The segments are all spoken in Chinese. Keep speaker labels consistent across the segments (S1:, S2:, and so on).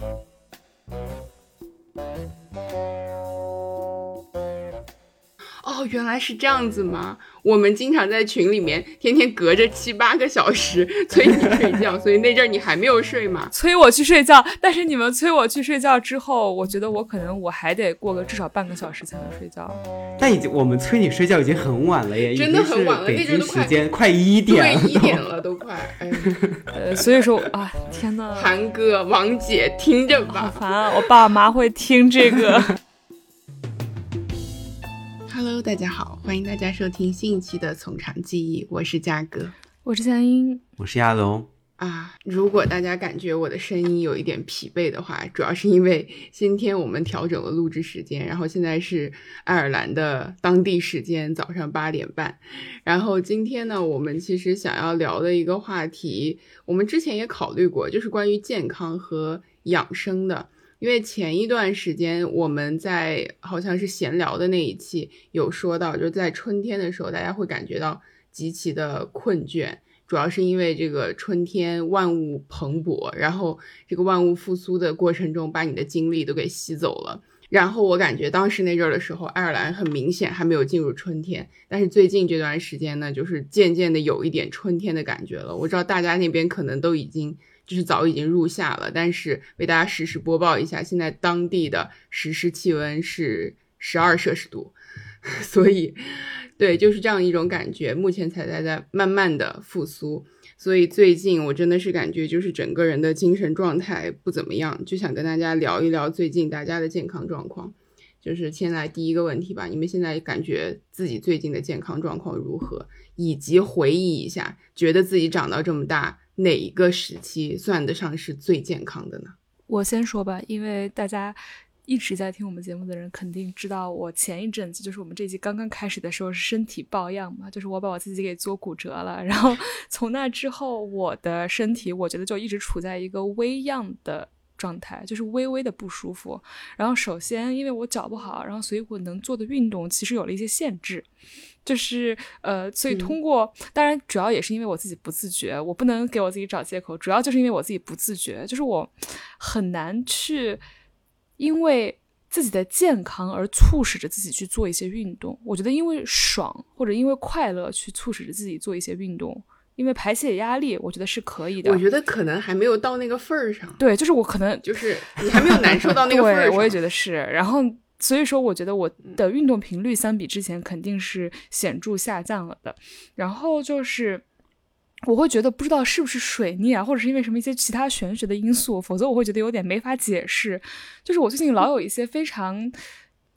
S1: 哦，原来是这样子吗？我们经常在群里面天天隔着七八个小时催你睡觉，所以那阵儿你还没有睡嘛？
S2: 催我去睡觉，但是你们催我去睡觉之后，我觉得我可能我还得过个至少半个小时才能睡觉。
S3: 但已经我们催你睡觉已经很晚了耶，
S1: 真的很晚了，
S3: 那阵时间
S1: 快
S3: 一点，
S1: 对一点了都快。哎，
S2: 呃，所以说啊，天呐，
S1: 韩哥、王姐听着吧，
S2: 好烦啊！我爸妈会听这个。
S1: Hello，大家好，欢迎大家收听新一期的《从长计议》，我是嘉哥，
S2: 我是三英，
S3: 我是亚龙
S1: 啊。如果大家感觉我的声音有一点疲惫的话，主要是因为今天我们调整了录制时间，然后现在是爱尔兰的当地时间早上八点半。然后今天呢，我们其实想要聊的一个话题，我们之前也考虑过，就是关于健康和养生的。因为前一段时间我们在好像是闲聊的那一期有说到，就是在春天的时候，大家会感觉到极其的困倦，主要是因为这个春天万物蓬勃，然后这个万物复苏的过程中把你的精力都给吸走了。然后我感觉当时那阵儿的时候，爱尔兰很明显还没有进入春天，但是最近这段时间呢，就是渐渐的有一点春天的感觉了。我知道大家那边可能都已经。就是早已经入夏了，但是为大家实时播报一下，现在当地的实时气温是十二摄氏度，所以，对，就是这样一种感觉。目前才在在慢慢的复苏，所以最近我真的是感觉就是整个人的精神状态不怎么样，就想跟大家聊一聊最近大家的健康状况。就是先来第一个问题吧，你们现在感觉自己最近的健康状况如何？以及回忆一下，觉得自己长到这么大。哪一个时期算得上是最健康的呢？
S2: 我先说吧，因为大家一直在听我们节目的人肯定知道，我前一阵子就是我们这季刚刚开始的时候是身体抱恙嘛，就是我把我自己给做骨折了，然后 从那之后我的身体我觉得就一直处在一个微恙的状态，就是微微的不舒服。然后首先因为我脚不好，然后所以我能做的运动其实有了一些限制。就是呃，所以通过，当然主要也是因为我自己不自觉，我不能给我自己找借口，主要就是因为我自己不自觉，就是我很难去因为自己的健康而促使着自己去做一些运动。我觉得因为爽或者因为快乐去促使着自己做一些运动，因为排解压力，我觉得是可以的。
S1: 我觉得可能还没有到那个份儿上。
S2: 对，就是我可能
S1: 就是你还没有难受到那个 份儿
S2: 上。我也觉得是，然后。所以说，我觉得我的运动频率相比之前肯定是显著下降了的。然后就是，我会觉得不知道是不是水逆啊，或者是因为什么一些其他玄学的因素，否则我会觉得有点没法解释。就是我最近老有一些非常。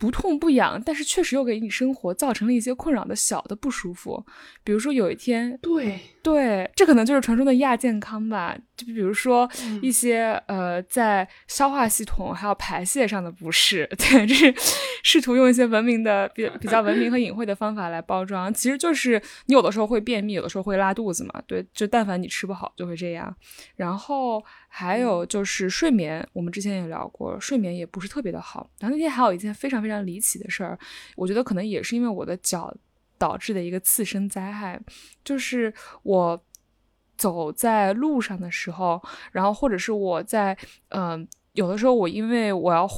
S2: 不痛不痒，但是确实又给你生活造成了一些困扰的小的不舒服。比如说有一天，
S1: 对
S2: 对，这可能就是传说的亚健康吧。就比如说一些呃，在消化系统还有排泄上的不适，对，这是试图用一些文明的、比比较文明和隐晦的方法来包装。其实就是你有的时候会便秘，有的时候会拉肚子嘛。对，就但凡你吃不好就会这样。然后。还有就是睡眠，我们之前也聊过，睡眠也不是特别的好。然后那天还有一件非常非常离奇的事儿，我觉得可能也是因为我的脚导致的一个次生灾害，就是我走在路上的时候，然后或者是我在嗯，有的时候我因为我要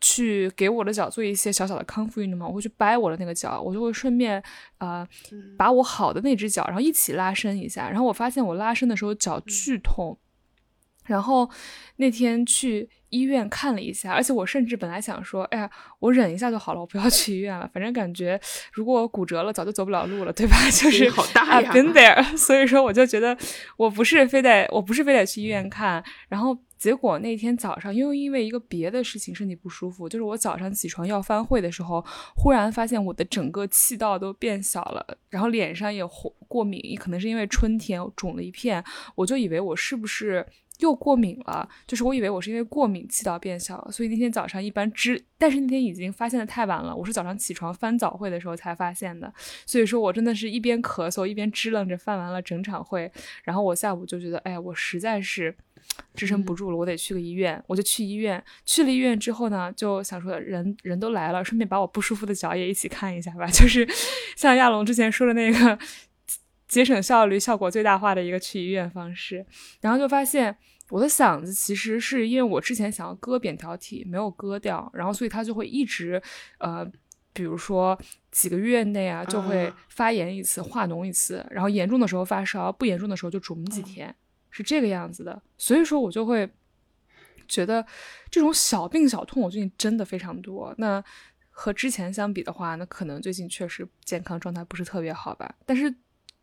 S2: 去给我的脚做一些小小的康复运动嘛，我会去掰我的那个脚，我就会顺便呃把我好的那只脚，然后一起拉伸一下，然后我发现我拉伸的时候脚剧痛。然后那天去医院看了一下，而且我甚至本来想说，哎呀，我忍一下就好了，我不要去医院了。反正感觉如果我骨折了，早就走不了路了，对吧？就是
S1: 好大
S2: 呀，been there。所以说，我就觉得我不是非得，我不是非得去医院看。然后结果那天早上，又因为一个别的事情身体不舒服，就是我早上起床要翻会的时候，忽然发现我的整个气道都变小了，然后脸上也红过敏，可能是因为春天肿了一片，我就以为我是不是。又过敏了，就是我以为我是因为过敏气道变小了，所以那天早上一般支，但是那天已经发现的太晚了，我是早上起床翻早会的时候才发现的，所以说我真的是一边咳嗽一边支棱着翻完了整场会，然后我下午就觉得，哎呀，我实在是支撑不住了，我得去个医院，我就去医院，去了医院之后呢，就想说人人都来了，顺便把我不舒服的脚也一起看一下吧，就是 像亚龙之前说的那个。节省效率、效果最大化的一个去医院方式，然后就发现我的嗓子其实是因为我之前想要割扁桃体，没有割掉，然后所以它就会一直，呃，比如说几个月内啊，就会发炎一次，化脓一次，然后严重的时候发烧，不严重的时候就肿几天，是这个样子的。所以说我就会觉得这种小病小痛，我最近真的非常多。那和之前相比的话，那可能最近确实健康状态不是特别好吧，但是。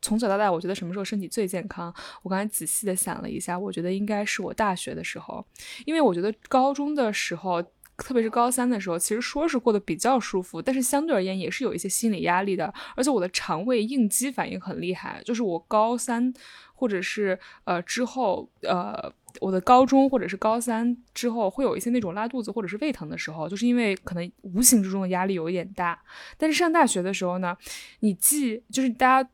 S2: 从小到大，我觉得什么时候身体最健康？我刚才仔细的想了一下，我觉得应该是我大学的时候，因为我觉得高中的时候，特别是高三的时候，其实说是过得比较舒服，但是相对而言也是有一些心理压力的，而且我的肠胃应激反应很厉害，就是我高三或者是呃之后，呃我的高中或者是高三之后会有一些那种拉肚子或者是胃疼的时候，就是因为可能无形之中的压力有一点大。但是上大学的时候呢，你既就是大家。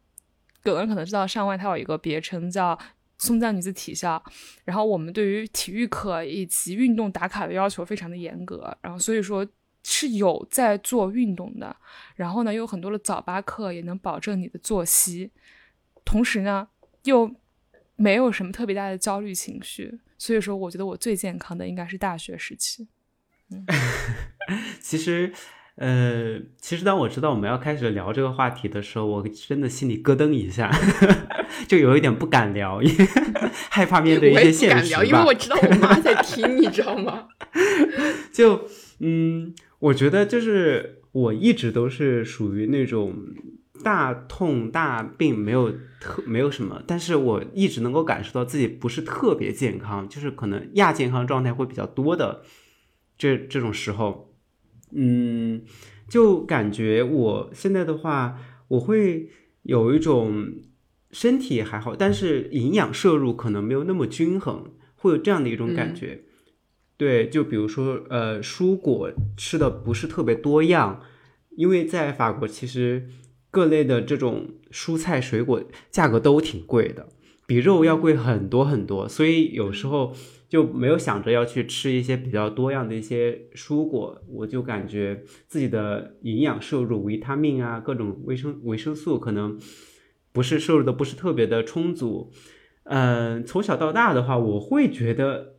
S2: 有人可能知道上外它有一个别称叫松江女子体校，然后我们对于体育课以及运动打卡的要求非常的严格，然后所以说是有在做运动的，然后呢又有很多的早八课也能保证你的作息，同时呢又没有什么特别大的焦虑情绪，所以说我觉得我最健康的应该是大学时期。嗯，
S3: 其实。呃，其实当我知道我们要开始聊这个话题的时候，我真的心里咯噔一下，就有一点不敢聊，因为 害怕面对一些现实
S1: 吧。因为我知道我妈在听，你知道吗？
S3: 就嗯，我觉得就是我一直都是属于那种大痛大病没有特没有什么，但是我一直能够感受到自己不是特别健康，就是可能亚健康状态会比较多的这这种时候。嗯，就感觉我现在的话，我会有一种身体还好，但是营养摄入可能没有那么均衡，会有这样的一种感觉。对，就比如说，呃，蔬果吃的不是特别多样，因为在法国其实各类的这种蔬菜水果价格都挺贵的，比肉要贵很多很多，所以有时候。就没有想着要去吃一些比较多样的一些蔬果，我就感觉自己的营养摄入、维他命啊，各种维生维生素可能不是摄入的不是特别的充足。嗯，从小到大的话，我会觉得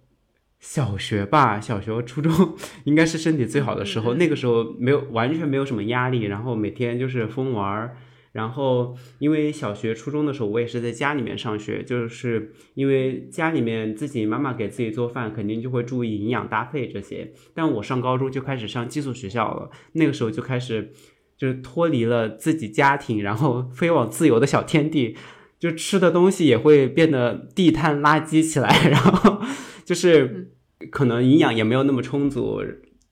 S3: 小学吧，小学、初中 应该是身体最好的时候，那个时候没有完全没有什么压力，然后每天就是疯玩儿。然后，因为小学、初中的时候，我也是在家里面上学，就是因为家里面自己妈妈给自己做饭，肯定就会注意营养搭配这些。但我上高中就开始上寄宿学校了，那个时候就开始就是脱离了自己家庭，然后 飞往自由的小天地，就吃的东西也会变得地摊垃圾起来，然后就是可能营养也没有那么充足。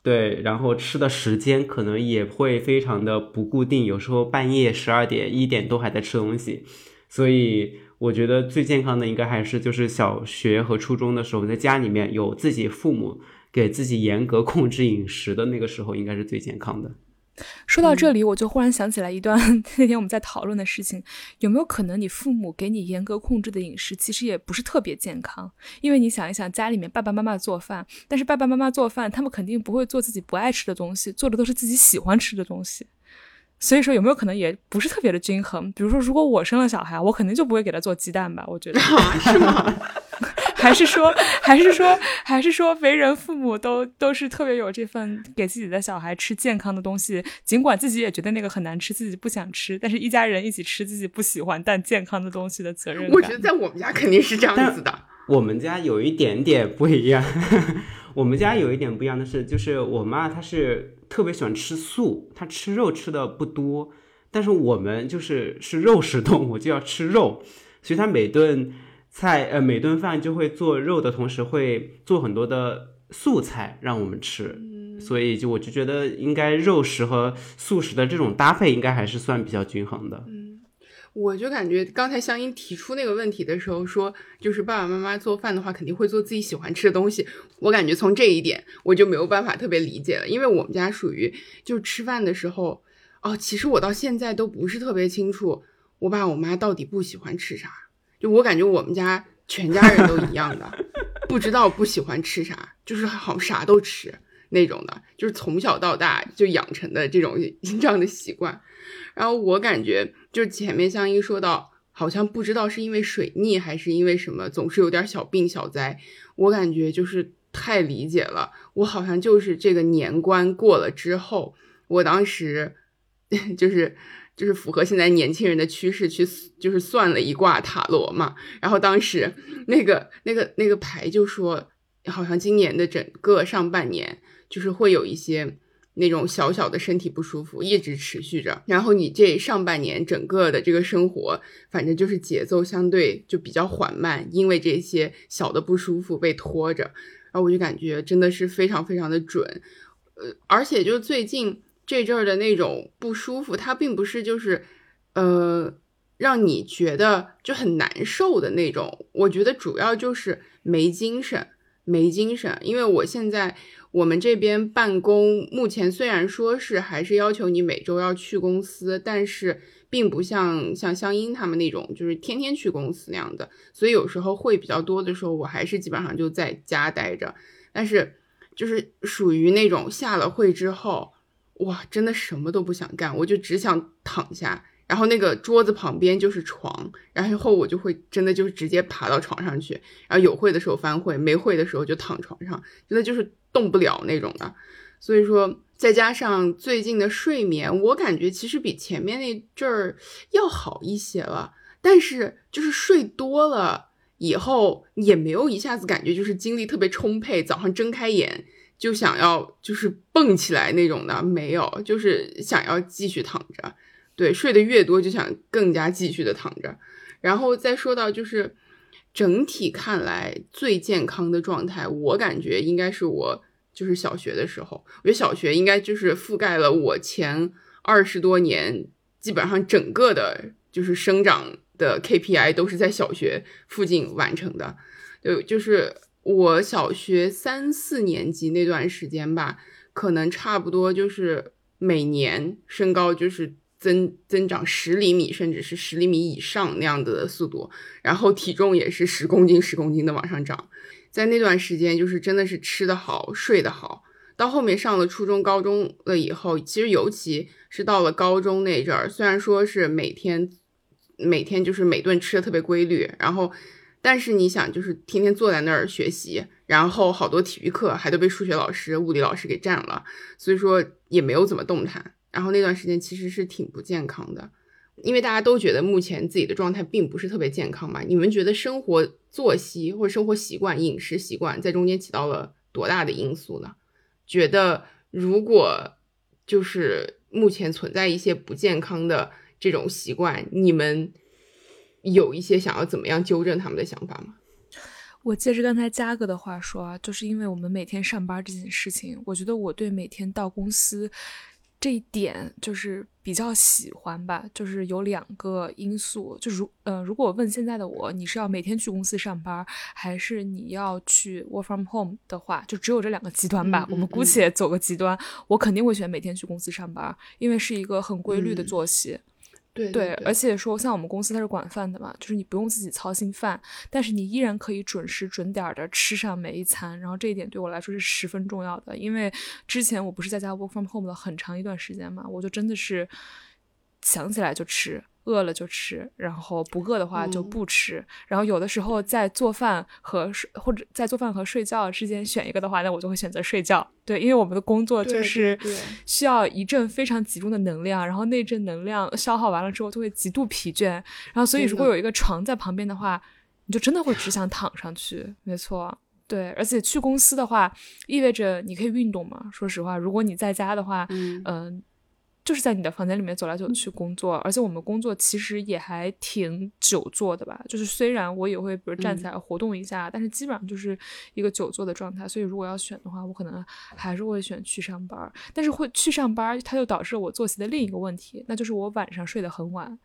S3: 对，然后吃的时间可能也会非常的不固定，有时候半夜十二点、一点都还在吃东西，所以我觉得最健康的应该还是就是小学和初中的时候，在家里面有自己父母给自己严格控制饮食的那个时候，应该是最健康的。
S2: 说到这里，我就忽然想起来一段那天我们在讨论的事情：有没有可能你父母给你严格控制的饮食，其实也不是特别健康？因为你想一想，家里面爸爸妈妈做饭，但是爸爸妈妈做饭，他们肯定不会做自己不爱吃的东西，做的都是自己喜欢吃的东西。所以说，有没有可能也不是特别的均衡？比如说，如果我生了小孩，我肯定就不会给他做鸡蛋吧？我觉得
S1: 是吗？
S2: 还是说，还是说，还是说，为人父母都都是特别有这份给自己的小孩吃健康的东西，尽管自己也觉得那个很难吃，自己不想吃，但是一家人一起吃自己不喜欢但健康的东西的责任。
S1: 我觉得在我们家肯定是这样子的。
S3: 我们家有一点点不一样。我们家有一点不一样的是，就是我妈她是特别喜欢吃素，她吃肉吃的不多，但是我们就是是肉食动物，就要吃肉，所以她每顿。菜呃，每顿饭就会做肉的同时，会做很多的素菜让我们吃，所以就我就觉得应该肉食和素食的这种搭配应该还是算比较均衡的。
S1: 嗯，我就感觉刚才香音提出那个问题的时候说，就是爸爸妈妈做饭的话肯定会做自己喜欢吃的东西。我感觉从这一点我就没有办法特别理解了，因为我们家属于就吃饭的时候，哦，其实我到现在都不是特别清楚我爸我妈到底不喜欢吃啥。就我感觉我们家全家人都一样的，不知道不喜欢吃啥，就是好啥都吃那种的，就是从小到大就养成的这种这样的习惯。然后我感觉就前面香依说到，好像不知道是因为水逆还是因为什么，总是有点小病小灾。我感觉就是太理解了。我好像就是这个年关过了之后，我当时 就是就是符合现在年轻人的趋势去就是算了一卦塔罗嘛，然后当时那个那个那个牌就说，好像今年的整个上半年就是会有一些。那种小小的身体不舒服一直持续着，然后你这上半年整个的这个生活，反正就是节奏相对就比较缓慢，因为这些小的不舒服被拖着，然后我就感觉真的是非常非常的准，呃，而且就最近这阵儿的那种不舒服，它并不是就是呃让你觉得就很难受的那种，我觉得主要就是没精神，没精神，因为我现在。我们这边办公目前虽然说是还是要求你每周要去公司，但是并不像像香音他们那种就是天天去公司那样的，所以有时候会比较多的时候，我还是基本上就在家待着。但是就是属于那种下了会之后，哇，真的什么都不想干，我就只想躺下。然后那个桌子旁边就是床，然后我就会真的就是直接爬到床上去。然后有会的时候翻会，没会的时候就躺床上，真的就是动不了那种的。所以说，再加上最近的睡眠，我感觉其实比前面那阵儿要好一些了。但是就是睡多了以后，也没有一下子感觉就是精力特别充沛，早上睁开眼就想要就是蹦起来那种的，没有，就是想要继续躺着。对，睡得越多就想更加继续的躺着，然后再说到就是整体看来最健康的状态，我感觉应该是我就是小学的时候，我觉得小学应该就是覆盖了我前二十多年，基本上整个的就是生长的 KPI 都是在小学附近完成的，就就是我小学三四年级那段时间吧，可能差不多就是每年身高就是。增增长十厘米，甚至是十厘米以上那样子的速度，然后体重也是十公斤十公斤的往上涨，在那段时间就是真的是吃得好，睡得好。到后面上了初中、高中了以后，其实尤其是到了高中那阵儿，虽然说是每天每天就是每顿吃的特别规律，然后但是你想就是天天坐在那儿学习，然后好多体育课还都被数学老师、物理老师给占了，所以说也没有怎么动弹。然后那段时间其实是挺不健康的，因为大家都觉得目前自己的状态并不是特别健康嘛。你们觉得生活作息或者生活习惯、饮食习惯在中间起到了多大的因素呢？觉得如果就是目前存在一些不健康的这种习惯，你们有一些想要怎么样纠正他们的想法吗？
S2: 我接着刚才嘉哥的话说啊，就是因为我们每天上班这件事情，我觉得我对每天到公司。这一点就是比较喜欢吧，就是有两个因素，就如呃，如果我问现在的我，你是要每天去公司上班，还是你要去 work from home 的话，就只有这两个极端吧。我们姑且走个极端，我肯定会选每天去公司上班，因为是一个很规律的作息。
S1: 对
S2: 对，而。且说像我们公司它是管饭的嘛，就是你不用自己操心饭，但是你依然可以准时准点的吃上每一餐，然后这一点对我来说是十分重要的，因为之前我不是在家 work from home 了很长一段时间嘛，我就真的是想起来就吃。饿了就吃，然后不饿的话就不吃。然后有的时候在做饭和睡或者在做饭和睡觉之间选一个的话，那我就会选择睡觉。对，因为我们的工作就是需要一阵非常集中的能量，然后那阵能量消耗完了之后就会极度疲倦。然后所以如果有一个床在旁边的话，你就真的会只想躺上去。没错，对。而且去公司的话，意味着你可以运动嘛。说实话，如果你在家的话，嗯。就是在你的房间里面走来走去工作，而且我们工作其实也还挺久坐的吧。就是虽然我也会比如站起来活动一下，但是基本上就是一个久坐的状态。所以如果要选的话，我可能还是会选去上班。但是会去上班，它就导致了我作息的另一个问题，那就是我晚上睡得很晚，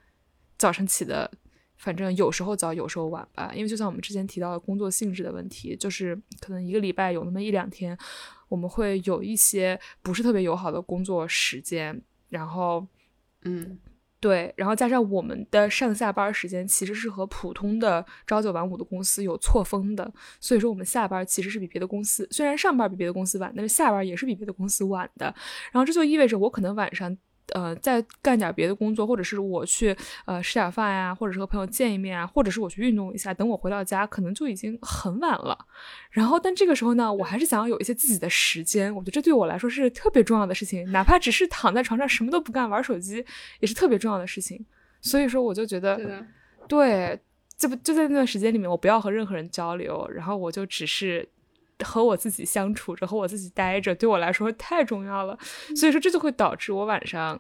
S2: 早上起的反正有时候早，有时候晚吧。因为就像我们之前提到的工作性质的问题，就是可能一个礼拜有那么一两天，我们会有一些不是特别友好的工作时间。然后，
S1: 嗯，
S2: 对，然后加上我们的上下班时间其实是和普通的朝九晚五的公司有错峰的，所以说我们下班其实是比别的公司，虽然上班比别的公司晚，但是下班也是比别的公司晚的。然后这就意味着我可能晚上，呃再干点别的工作，或者是我去呃吃点饭呀，或者是和朋友见一面啊，或者是我去运动一下，等我回到家，可能就已经很晚了。然后，但这个时候呢，我还是想要有一些自己的时间。我觉得这对我来说是特别重要的事情，哪怕只是躺在床上什么都不干玩手机，也是特别重要的事情。所以说，我就觉得，对，就不就在那段时间里面，我不要和任何人交流，然后我就只是。和我自己相处着，和我自己待着，对我来说太重要了。所以说，这就会导致我晚上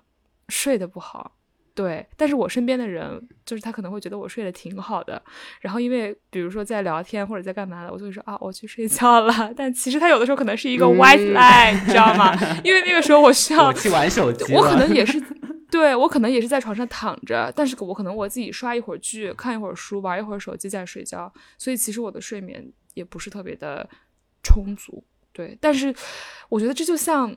S2: 睡得不好。对，但是我身边的人，就是他可能会觉得我睡得挺好的。然后，因为比如说在聊天或者在干嘛的，我就会说啊，我去睡觉了。但其实他有的时候可能是一个 white lie，你知道吗？因为那个时候我需要
S3: 去玩手机。
S2: 我可能也是，对我可能也是在床上躺着，但是我可能我自己刷一会儿剧，看一会儿书，玩一会儿手机再睡觉。所以其实我的睡眠也不是特别的。充足，对，但是我觉得这就像，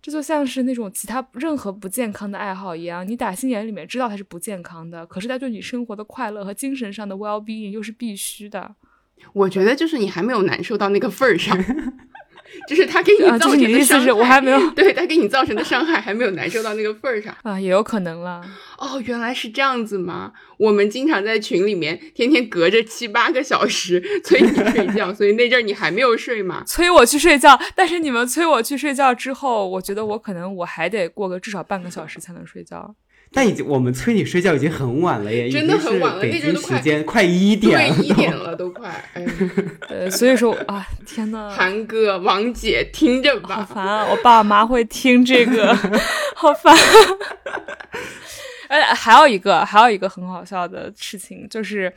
S2: 这就像是那种其他任何不健康的爱好一样，你打心眼里面知道它是不健康的，可是它对你生活的快乐和精神上的 well being 又是必须的。
S1: 我觉得就是你还没有难受到那个份儿上。就是他给你造成
S2: 的
S1: 伤害，
S2: 我还没有
S1: 对他给你造成的伤害还没有难受到那个份儿上
S2: 啊，也有可能了。
S1: 哦，原来是这样子吗？我们经常在群里面天天隔着七八个小时催你睡觉，所以那阵儿你还没有睡嘛？
S2: 催我去睡觉，但是你们催我去睡觉之后，我觉得我可能我还得过个至少半个小时才能睡觉。
S3: 但已经，我们催你睡觉已经很晚了耶，
S1: 真的很晚了，
S3: 北京时间
S1: 快
S3: 一点，
S1: 了，一点了都快。哎，
S2: 呃，所以说啊，天呐，
S1: 韩哥、王姐听着吧，
S2: 好烦啊！我爸妈会听这个，好烦。哎，还有一个，还有一个很好笑的事情就是。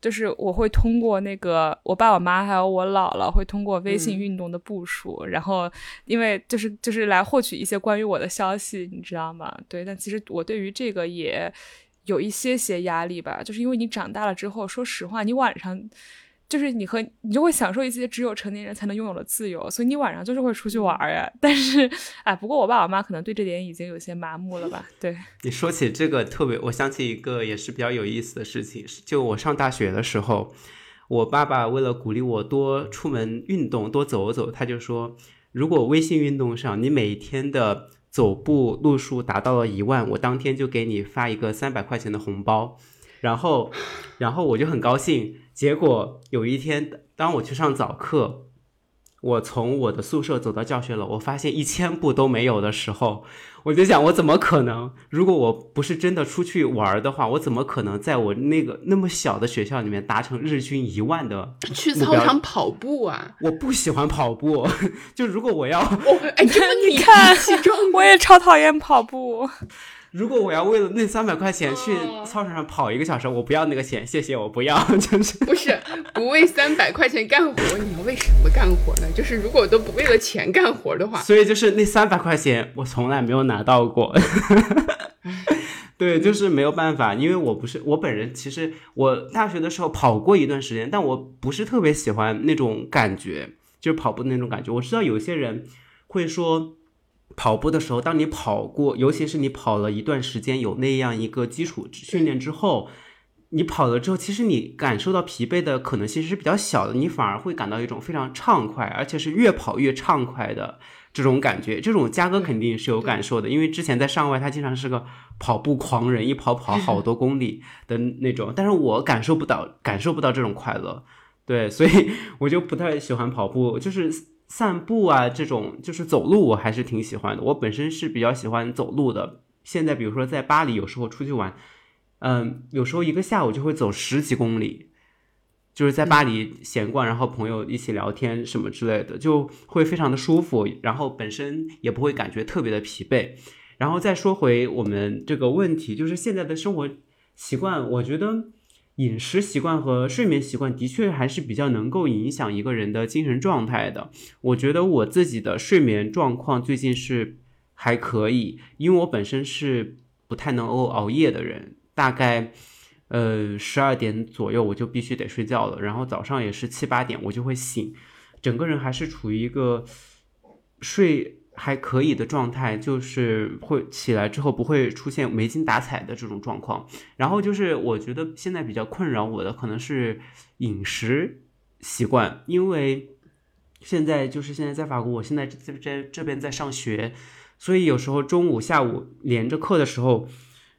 S2: 就是我会通过那个我爸我妈还有我姥姥会通过微信运动的步数，然后因为就是就是来获取一些关于我的消息，你知道吗？对，但其实我对于这个也有一些些压力吧，就是因为你长大了之后，说实话，你晚上。就是你和你就会享受一些只有成年人才能拥有的自由，所以你晚上就是会出去玩儿呀。但是，哎，不过我爸我妈可能对这点已经有些麻木了吧？对
S3: 你说起这个特别，我想起一个也是比较有意思的事情，就我上大学的时候，我爸爸为了鼓励我多出门运动，多走走，他就说，如果微信运动上你每天的走步路数达到了一万，我当天就给你发一个三百块钱的红包。然后，然后我就很高兴。结果有一天，当我去上早课，我从我的宿舍走到教学楼，我发现一千步都没有的时候，我就想，我怎么可能？如果我不是真的出去玩的话，我怎么可能在我那个那么小的学校里面达成日均一万的
S1: 去操场跑步啊？
S3: 我不喜欢跑步，就如果我要，
S1: 哎，
S2: 你看，我也超讨厌跑步。
S3: 如果我要为了那三百块钱去操场上跑一个小时，我不要那个钱，谢谢，我不要。就是
S1: 不是不为三百块钱干活，你要为什么干活呢？就是如果都不为了钱干活的话，
S3: 所以就是那三百块钱我从来没有拿到过。对，就是没有办法，因为我不是我本人，其实我大学的时候跑过一段时间，但我不是特别喜欢那种感觉，就是跑步的那种感觉。我知道有些人会说。跑步的时候，当你跑过，尤其是你跑了一段时间，有那样一个基础训练之后，你跑了之后，其实你感受到疲惫的可能性是比较小的，你反而会感到一种非常畅快，而且是越跑越畅快的这种感觉。这种嘉哥肯定是有感受的，因为之前在上外，他经常是个跑步狂人，一跑跑好多公里的那种。但是我感受不到，感受不到这种快乐，对，所以我就不太喜欢跑步，就是。散步啊，这种就是走路，我还是挺喜欢的。我本身是比较喜欢走路的。现在比如说在巴黎，有时候出去玩，嗯，有时候一个下午就会走十几公里，就是在巴黎闲逛，然后朋友一起聊天什么之类的，就会非常的舒服。然后本身也不会感觉特别的疲惫。然后再说回我们这个问题，就是现在的生活习惯，我觉得。饮食习惯和睡眠习惯的确还是比较能够影响一个人的精神状态的。我觉得我自己的睡眠状况最近是还可以，因为我本身是不太能够熬夜的人，大概呃十二点左右我就必须得睡觉了，然后早上也是七八点我就会醒，整个人还是处于一个睡。还可以的状态，就是会起来之后不会出现没精打采的这种状况。然后就是我觉得现在比较困扰我的可能是饮食习惯，因为现在就是现在在法国，我现在在在这边在上学，所以有时候中午、下午连着课的时候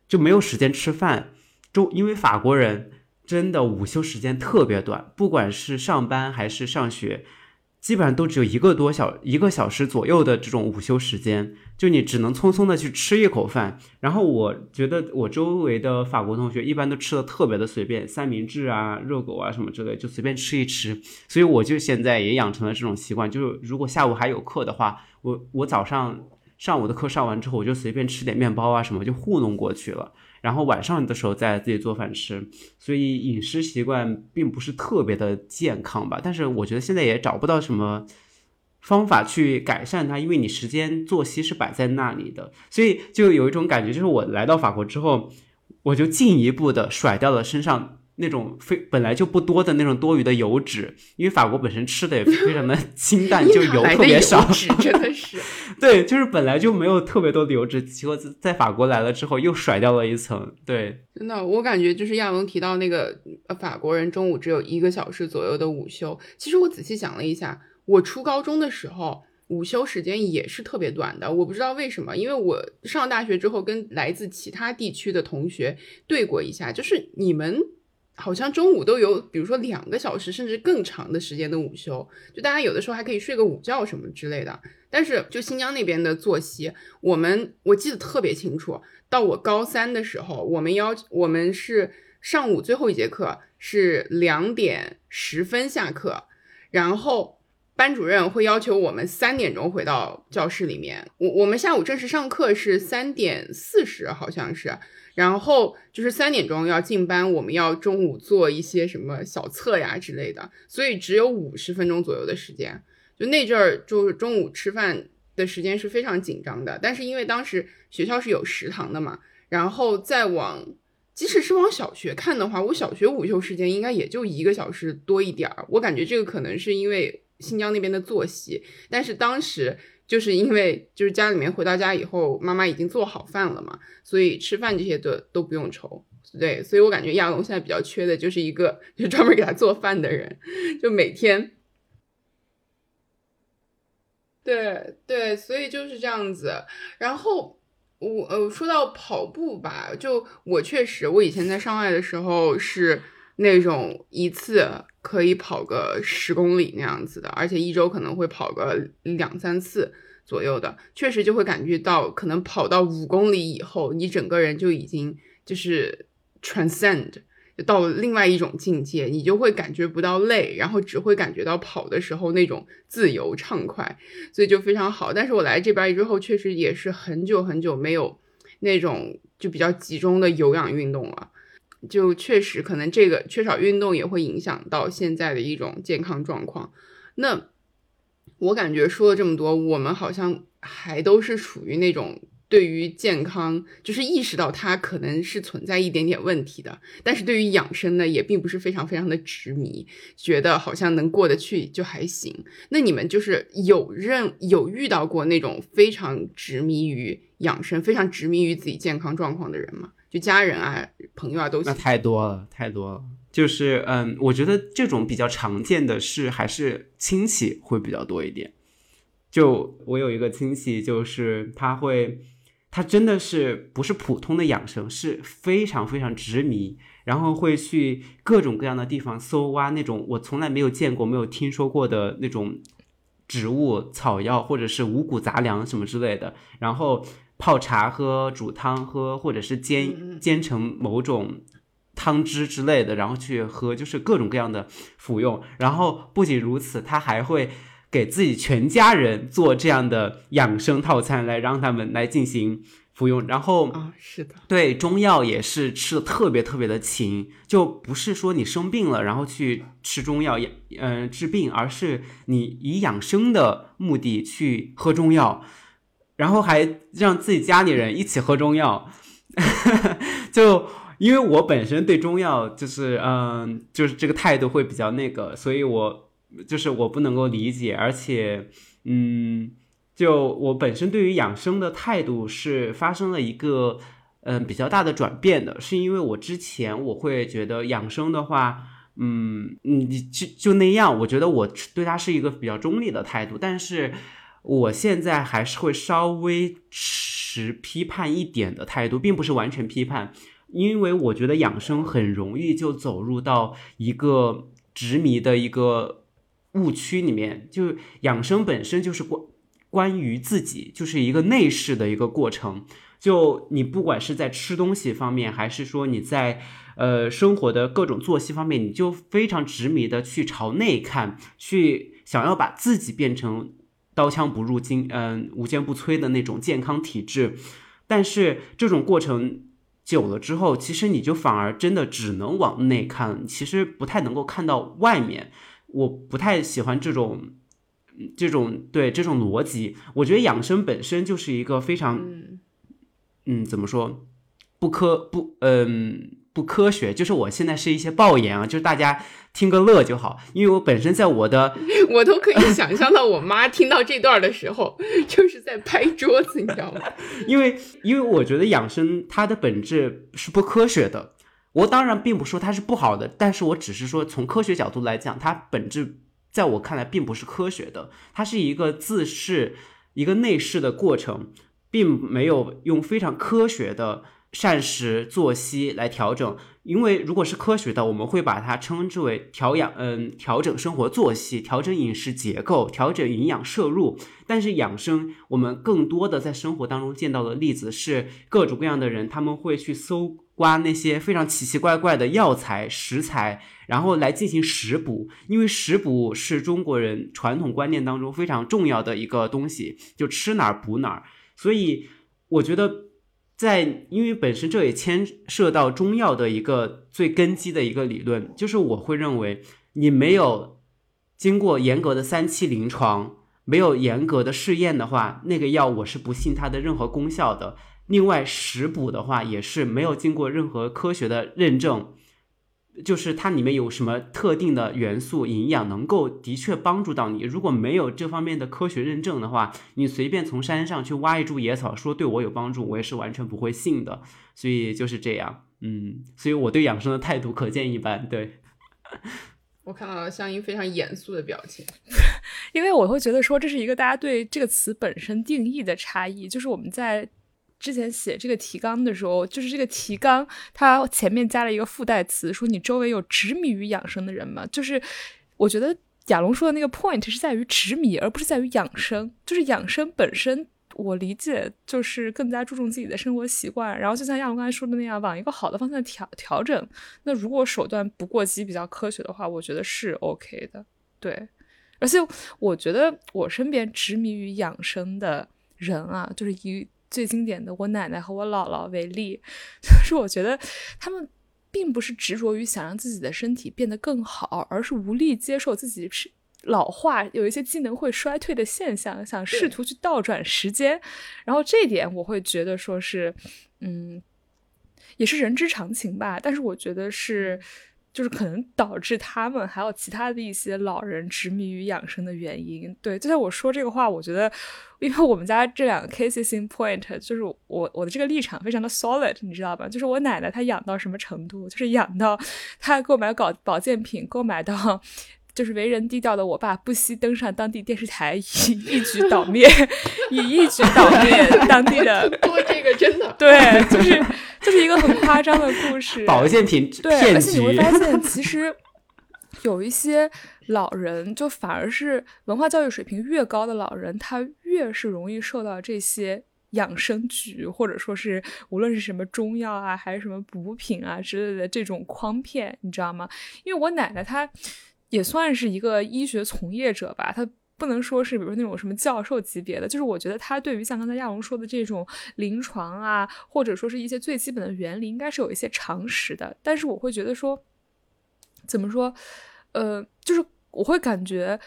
S3: 就没有时间吃饭。中因为法国人真的午休时间特别短，不管是上班还是上学。基本上都只有一个多小一个小时左右的这种午休时间，就你只能匆匆的去吃一口饭。然后我觉得我周围的法国同学一般都吃的特别的随便，三明治啊、热狗啊什么之类，就随便吃一吃。所以我就现在也养成了这种习惯，就是如果下午还有课的话，我我早上上午的课上完之后，我就随便吃点面包啊什么，就糊弄过去了。然后晚上的时候再自己做饭吃，所以饮食习惯并不是特别的健康吧。但是我觉得现在也找不到什么方法去改善它，因为你时间作息是摆在那里的，所以就有一种感觉，就是我来到法国之后，我就进一步的甩掉了身上。那种非本来就不多的那种多余的油脂，因为法国本身吃的也非常的 清淡，就油特别少，
S1: 真的是。
S3: 对，就是本来就没有特别多的油脂，结果在法国来了之后又甩掉了一层。对，
S1: 真的，我感觉就是亚龙提到那个法国人中午只有一个小时左右的午休。其实我仔细想了一下，我初高中的时候午休时间也是特别短的。我不知道为什么，因为我上大学之后跟来自其他地区的同学对过一下，就是你们。好像中午都有，比如说两个小时甚至更长的时间的午休，就大家有的时候还可以睡个午觉什么之类的。但是就新疆那边的作息，我们我记得特别清楚。到我高三的时候，我们要我们是上午最后一节课是两点十分下课，然后班主任会要求我们三点钟回到教室里面。我我们下午正式上课是三点四十，好像是。然后就是三点钟要进班，我们要中午做一些什么小测呀之类的，所以只有五十分钟左右的时间。就那阵儿，就是中午吃饭的时间是非常紧张的。但是因为当时学校是有食堂的嘛，然后再往，即使是往小学看的话，我小学午休时间应该也就一个小时多一点儿。我感觉这个可能是因为新疆那边的作息，但是当时。就是因为就是家里面回到家以后，妈妈已经做好饭了嘛，所以吃饭这些都都不用愁。对，所以我感觉亚龙现在比较缺的就是一个 就专门给他做饭的人，就每天。对对，所以就是这样子。然后我呃说到跑步吧，就我确实我以前在上海的时候是那种一次。可以跑个十公里那样子的，而且一周可能会跑个两三次左右的，确实就会感觉到，可能跑到五公里以后，你整个人就已经就是 transcend，到了另外一种境界，你就会感觉不到累，然后只会感觉到跑的时候那种自由畅快，所以就非常好。但是我来这边之后，确实也是很久很久没有那种就比较集中的有氧运动了。就确实可能这个缺少运动也会影响到现在的一种健康状况。那我感觉说了这么多，我们好像还都是处于那种对于健康就是意识到它可能是存在一点点问题的，但是对于养生呢也并不是非常非常的执迷，觉得好像能过得去就还行。那你们就是有认有遇到过那种非常执迷于养生、非常执迷于自己健康状况的人吗？就家人啊、朋友啊都
S3: 那太多了，太多了。就是嗯，我觉得这种比较常见的是还是亲戚会比较多一点。就我有一个亲戚，就是他会，他真的是不是普通的养生，是非常非常执迷，然后会去各种各样的地方搜挖那种我从来没有见过、没有听说过的那种植物、草药或者是五谷杂粮什么之类的，然后。泡茶喝、煮汤喝，或者是煎煎成某种汤汁之类的，然后去喝，就是各种各样的服用。然后不仅如此，他还会给自己全家人做这样的养生套餐，来让他们来进行服用。然后
S1: 啊，是的，
S3: 对中药也是吃的特别特别的勤，就不是说你生病了然后去吃中药养嗯治病，而是你以养生的目的去喝中药。然后还让自己家里人一起喝中药，就因为我本身对中药就是嗯，就是这个态度会比较那个，所以我就是我不能够理解，而且嗯，就我本身对于养生的态度是发生了一个嗯比较大的转变的，是因为我之前我会觉得养生的话，嗯，你就就那样。我觉得我对他是一个比较中立的态度，但是我现在还是会稍微持批判一点的态度，并不是完全批判，因为我觉得养生很容易就走入到一个执迷的一个误区里面，就是养生本身就是关关于自己，就是一个内视的一个过程。就你不管是在吃东西方面，还是说你在呃生活的各种作息方面，你就非常执迷的去朝内看，去想要把自己变成刀枪不入、金嗯无坚不摧的那种健康体质。但是这种过程久了之后，其实你就反而真的只能往内看，其实不太能够看到外面。我不太喜欢这种这种对这种逻辑。我觉得养生本身就是一个非常。嗯，怎么说？不科不，嗯，不科学。就是我现在是一些爆言啊，就是大家听个乐就好。因为我本身在我的，
S1: 我都可以想象到我妈听到这段的时候，就是在拍桌子，你知道吗？
S3: 因为，因为我觉得养生它的本质是不科学的。我当然并不说它是不好的，但是我只是说从科学角度来讲，它本质在我看来并不是科学的。它是一个自视、一个内视的过程。并没有用非常科学的膳食作息来调整，因为如果是科学的，我们会把它称之为调养，嗯，调整生活作息，调整饮食结构，调整营养摄入。但是养生，我们更多的在生活当中见到的例子是各种各样的人，他们会去搜挖那些非常奇奇怪怪的药材食材，然后来进行食补，因为食补是中国人传统观念当中非常重要的一个东西，就吃哪儿补哪儿。所以，我觉得，在因为本身这也牵涉到中药的一个最根基的一个理论，就是我会认为，你没有经过严格的三期临床，没有严格的试验的话，那个药我是不信它的任何功效的。另外，食补的话也是没有经过任何科学的认证。就是它里面有什么特定的元素、营养能够的确帮助到你。如果没有这方面的科学认证的话，你随便从山上去挖一株野草说对我有帮助，我也是完全不会信的。所以就是这样，嗯，所以我对养生的态度可见一斑。对，
S1: 我看到了香音非常严肃的表情，
S2: 因为我会觉得说这是一个大家对这个词本身定义的差异，就是我们在。之前写这个提纲的时候，就是这个提纲，它前面加了一个附带词，说你周围有执迷于养生的人吗？就是我觉得亚龙说的那个 point 是在于执迷，而不是在于养生。就是养生本身，我理解就是更加注重自己的生活习惯，然后就像亚龙刚才说的那样，往一个好的方向调调整。那如果手段不过激，比较科学的话，我觉得是 OK 的。对，而且我觉得我身边执迷于养生的人啊，就是一。最经典的，我奶奶和我姥姥为例，就是我觉得他们并不是执着于想让自己的身体变得更好，而是无力接受自己是老化，有一些机能会衰退的现象，想试图去倒转时间。然后这一点，我会觉得说是，嗯，也是人之常情吧。但是我觉得是。就是可能导致他们还有其他的一些老人执迷于养生的原因。对，就像我说这个话，我觉得，因为我们家这两个 cases in point，就是我我的这个立场非常的 solid，你知道吧？就是我奶奶她养到什么程度，就是养到她购买搞保健品，购买到。就是为人低调的我爸不惜登上当地电视台，以一举倒 灭，以一举倒 灭当地的。
S1: 说这个真的
S2: 对，就是 就是一个很夸张的故事。
S3: 保健品
S2: 对，而且你会发现，其实有一些老人，就反而是文化教育水平越高的老人，他越是容易受到这些养生局，或者说是无论是什么中药啊，还是什么补品啊之类的这种诓骗，你知道吗？因为我奶奶她。也算是一个医学从业者吧，他不能说是比如那种什么教授级别的，就是我觉得他对于像刚才亚龙说的这种临床啊，或者说是一些最基本的原理，应该是有一些常识的。但是我会觉得说，怎么说，呃，就是我会感觉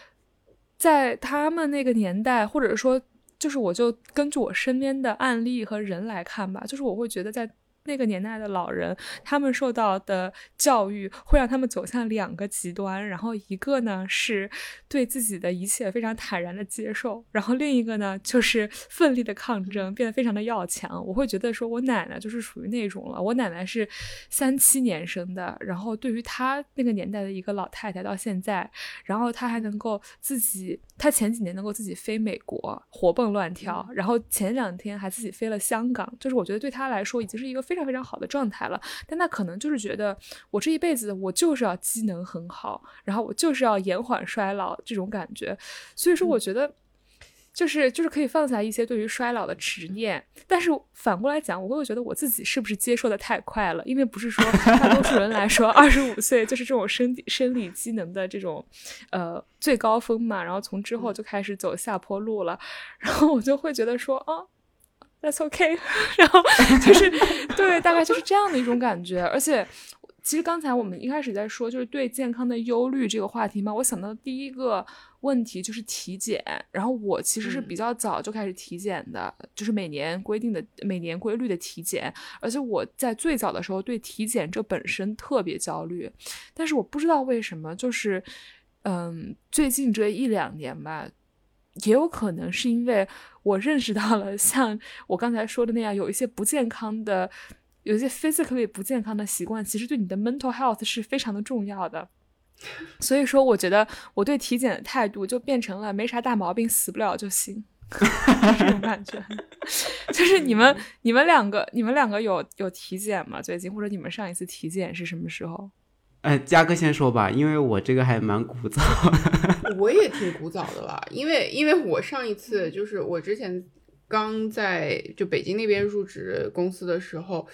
S2: 在他们那个年代，或者说就是我就根据我身边的案例和人来看吧，就是我会觉得在那个年代的老人，他们受到的教育会让他们走向两个极端，然后一个呢是对自己的一切非常坦然的接受，然后另一个呢就是奋力的抗争，变得非常的要强。我会觉得说，我奶奶就是属于那种了。我奶奶是三七年生的，然后对于她那个年代的一个老太太到现在，然后她还能够自己，她前几年能够自己飞美国，活蹦乱跳，然后前两天还自己飞了香港，就是我觉得对她来说已经是一个非常非常好的状态了。但他可能就是觉得我这一辈子我就是要机能很好，然后我就是要延缓衰老这种感觉。所以说，我觉得。就是就是可以放下一些对于衰老的执念，但是反过来讲，我会觉得我自己是不是接受的太快了？因为不是说大多数人来说，二十五岁就是这种生生理机能的这种呃最高峰嘛，然后从之后就开始走下坡路了，然后我就会觉得说啊，That's OK，然后就是对，大概就是这样的一种感觉，而且。其实刚才我们一开始在说，就是对健康的忧虑这个话题嘛，我想到第一个问题就是体检。然后我其实是比较早就开始体检的，就是每年规定的、每年规律的体检。而且我在最早的时候对体检这本身特别焦虑，但是我不知道为什么，就是嗯，最近这一两年吧，也有可能是因为我认识到了像我刚才说的那样，有一些不健康的。有一些 physically 不健康的习惯，其实对你的 mental health 是非常的重要的。所以说，我觉得我对体检的态度就变成了没啥大毛病，死不了就行，这种感觉。就是你们、你们两个、你们两个有有体检吗？最近或者你们上一次体检是什么时候？
S3: 哎，嘉哥先说吧，因为我这个还蛮古早。
S1: 我也挺古早的了，因为因为我上一次就是我之前刚在就北京那边入职公司的时候。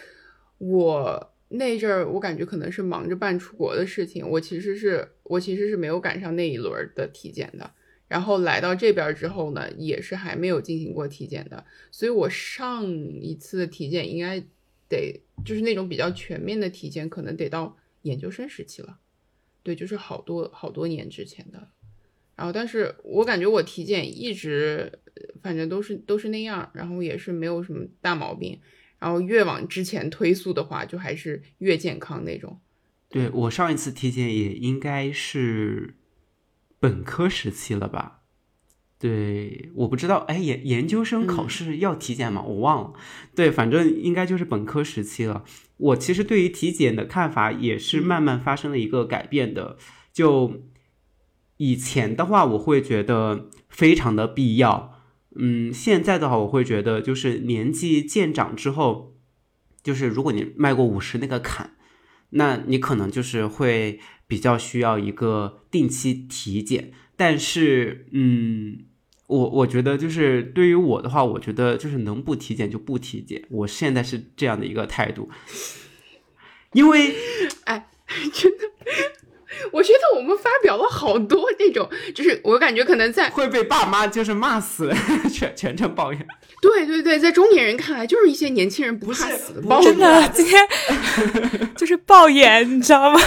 S1: 我那阵儿，我感觉可能是忙着办出国的事情，我其实是我其实是没有赶上那一轮的体检的。然后来到这边之后呢，也是还没有进行过体检的。所以我上一次体检应该得就是那种比较全面的体检，可能得到研究生时期了。对，就是好多好多年之前的。然后，但是我感觉我体检一直反正都是都是那样，然后也是没有什么大毛病。然后越往之前推溯的话，就还是越健康那种。
S3: 对我上一次体检也应该是本科时期了吧？对，我不知道，哎，研研究生考试要体检吗？我忘了。对，反正应该就是本科时期了。我其实对于体检的看法也是慢慢发生了一个改变的。就以前的话，我会觉得非常的必要。嗯，现在的话，我会觉得就是年纪渐长之后，就是如果你迈过五十那个坎，那你可能就是会比较需要一个定期体检。但是，嗯，我我觉得就是对于我的话，我觉得就是能不体检就不体检。我现在是这样的一个态度，因为，
S1: 哎，真的。我觉得我们发表了好多那种，就是我感觉可能在
S3: 会被爸妈就是骂死，全全程抱怨。
S1: 对对对，在中年人看来，就是一些年轻人不怕死的抱
S2: 怨。真的，今天就是抱怨，你知道吗？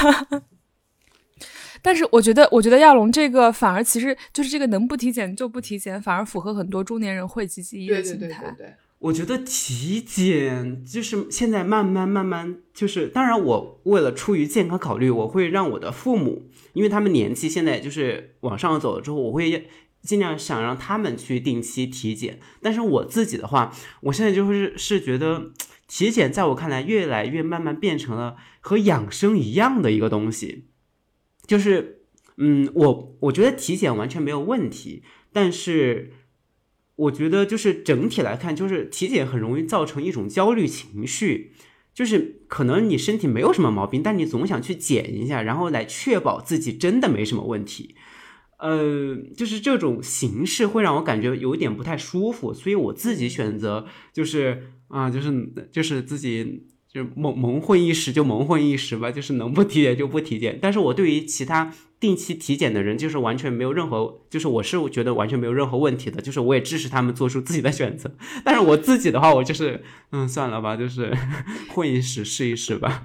S2: 但是我觉得，我觉得亚龙这个反而其实就是这个能不体检就不体检，反而符合很多中年人讳疾忌医的心态。
S3: 我觉得体检就是现在慢慢慢慢就是，当然我为了出于健康考虑，我会让我的父母，因为他们年纪现在就是往上走了之后，我会尽量想让他们去定期体检。但是我自己的话，我现在就是是觉得体检在我看来越来越慢慢变成了和养生一样的一个东西，就是嗯，我我觉得体检完全没有问题，但是。我觉得就是整体来看，就是体检很容易造成一种焦虑情绪，就是可能你身体没有什么毛病，但你总想去检一下，然后来确保自己真的没什么问题。呃，就是这种形式会让我感觉有一点不太舒服，所以我自己选择就是啊，就是就是自己。就蒙蒙混一时就蒙混一时吧，就是能不体检就不体检。但是我对于其他定期体检的人，就是完全没有任何，就是我是觉得完全没有任何问题的，就是我也支持他们做出自己的选择。但是我自己的话，我就是嗯，算了吧，就是 混一时试一试吧。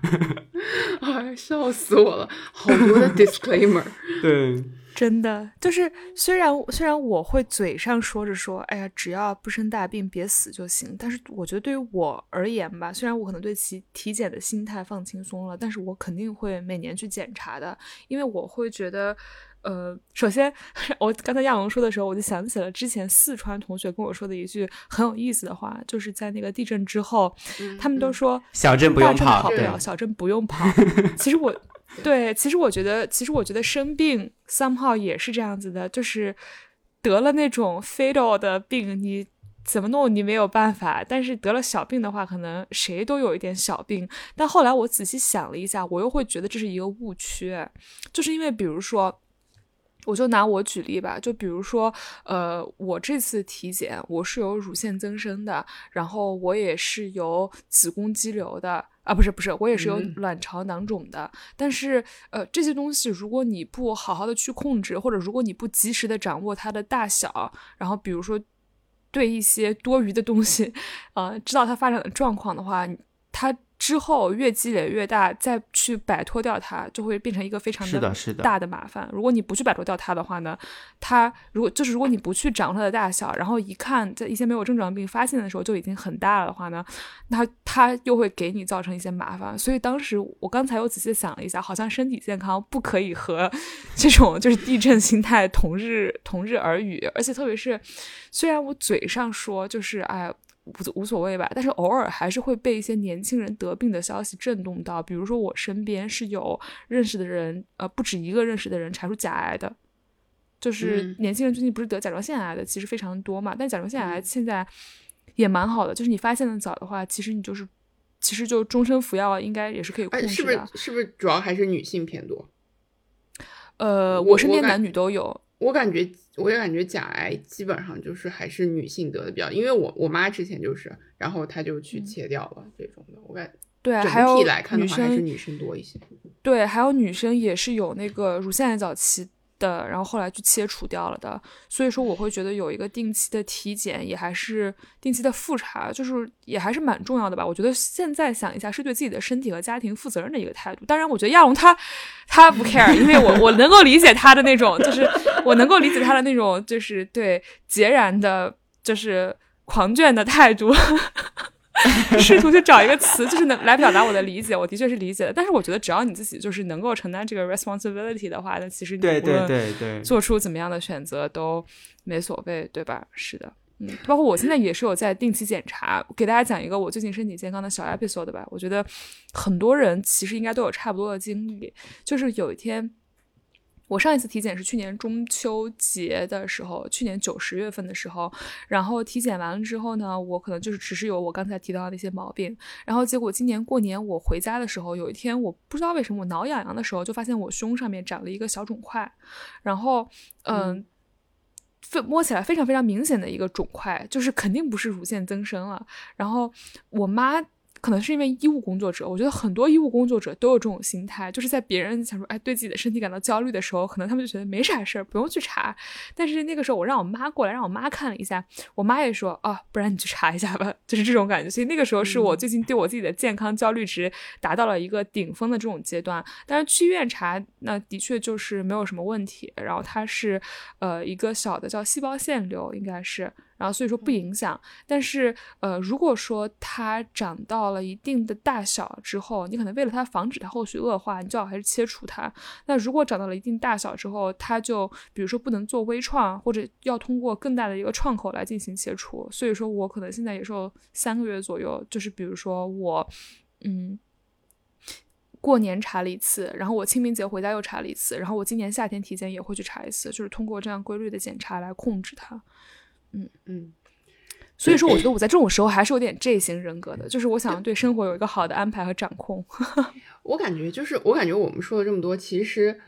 S1: 哎，笑死我了，好多的 disclaimer。
S3: 对。
S2: 真的就是虽然虽然我会嘴上说着说，哎呀，只要不生大病别死就行，但是我觉得对于我而言吧，虽然我可能对其体检的心态放轻松了，但是我肯定会每年去检查的，因为我会觉得。呃，首先，我刚才亚龙说的时候，我就想起了之前四川同学跟我说的一句很有意思的话，就是在那个地震之后，他们都说
S3: 小镇不用跑，
S2: 对，小镇不用跑。其实我，对，其实我觉得，其实我觉得生病 somehow 也是这样子的，就是得了那种 fatal 的病，你怎么弄你没有办法，但是得了小病的话，可能谁都有一点小病。但后来我仔细想了一下，我又会觉得这是一个误区，就是因为比如说。我就拿我举例吧，就比如说，呃，我这次体检我是有乳腺增生的，然后我也是有子宫肌瘤的啊，不是不是，我也是有卵巢囊肿的。但是，呃，这些东西如果你不好好的去控制，或者如果你不及时的掌握它的大小，然后比如说对一些多余的东西，呃，知道它发展的状况的话，它。之后越积累越大，再去摆脱掉它，就会变成一个非常
S3: 的
S2: 大的麻烦。如果你不去摆脱掉它的话呢，它如果就是如果你不去掌握它的大小，然后一看在一些没有症状病发现的时候就已经很大了的话呢，那它又会给你造成一些麻烦。所以当时我刚才又仔细想了一下，好像身体健康不可以和这种就是地震心态同日同日而语，而且特别是虽然我嘴上说就是哎。无无所谓吧，但是偶尔还是会被一些年轻人得病的消息震动到。比如说，我身边是有认识的人，呃，不止一个认识的人查出甲癌的，就是年轻人最近不是得甲状腺癌的，其实非常多嘛。但甲状腺癌现在也蛮好的，就是你发现的早的话，其实你就是其实就终身服药，应该也是可以控制的。
S1: 是不是？是不是主要还是女性偏多？
S2: 呃，我身边男女都有。
S1: 我感觉，我也感觉甲癌基本上就是还是女性得的比较，因为我我妈之前就是，然后她就去切掉了这种的。我感
S2: 对，还有
S1: 女生还是女生多一些。
S2: 对，还有女生也是有那个乳腺癌早期。的，然后后来去切除掉了的，所以说我会觉得有一个定期的体检，也还是定期的复查，就是也还是蛮重要的吧。我觉得现在想一下，是对自己的身体和家庭负责任的一个态度。当然，我觉得亚龙他他不 care，因为我我能够理解他的那种，就是我能够理解他的那种，就是对截然的，就是狂卷的态度。试图去找一个词，就是能来表达我的理解。我的确是理解的，但是我觉得只要你自己就是能够承担这个 responsibility 的话，那其实
S3: 对对对对，
S2: 做出怎么样的选择都没所谓，对吧？是的，嗯，包括我现在也是有在定期检查。给大家讲一个我最近身体健康的小 episode 吧。我觉得很多人其实应该都有差不多的经历，就是有一天。我上一次体检是去年中秋节的时候，去年九十月份的时候，然后体检完了之后呢，我可能就是只是有我刚才提到的那些毛病，然后结果今年过年我回家的时候，有一天我不知道为什么我挠痒痒的时候，就发现我胸上面长了一个小肿块，然后嗯，非摸起来非常非常明显的一个肿块，就是肯定不是乳腺增生了，然后我妈。可能是因为医务工作者，我觉得很多医务工作者都有这种心态，就是在别人想说，哎，对自己的身体感到焦虑的时候，可能他们就觉得没啥事儿，不用去查。但是那个时候，我让我妈过来，让我妈看了一下，我妈也说，啊，不然你去查一下吧，就是这种感觉。所以那个时候是我最近对我自己的健康焦虑值达到了一个顶峰的这种阶段。但是去医院查，那的确就是没有什么问题。然后它是，呃，一个小的叫细胞腺瘤，应该是。然后所以说不影响，但是呃，如果说它长到了一定的大小之后，你可能为了它防止它后续恶化，你最好还是切除它。那如果长到了一定大小之后，它就比如说不能做微创，或者要通过更大的一个创口来进行切除。所以说我可能现在也是有三个月左右，就是比如说我嗯过年查了一次，然后我清明节回家又查了一次，然后我今年夏天体检也会去查一次，就是通过这样规律的检查来控制它。嗯嗯，所以说我觉得 我在这种时候还是有点 J 型人格的，就是我想要对生活有一个好的安排和掌控。
S1: 我感觉就是我感觉我们说了这么多，其实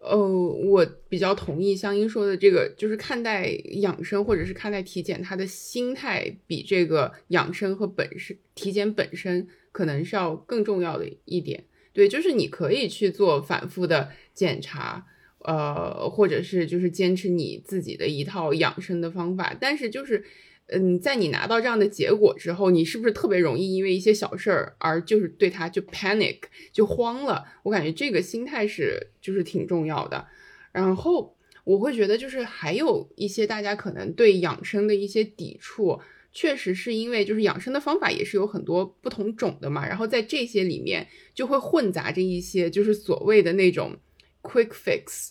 S1: 呃，我比较同意香音说的这个，就是看待养生或者是看待体检，他的心态比这个养生和本身体检本身可能是要更重要的一点。对，就是你可以去做反复的检查。呃，或者是就是坚持你自己的一套养生的方法，但是就是，嗯，在你拿到这样的结果之后，你是不是特别容易因为一些小事儿而就是对他就 panic 就慌了？我感觉这个心态是就是挺重要的。然后我会觉得就是还有一些大家可能对养生的一些抵触，确实是因为就是养生的方法也是有很多不同种的嘛，然后在这些里面就会混杂着一些就是所谓的那种 quick fix，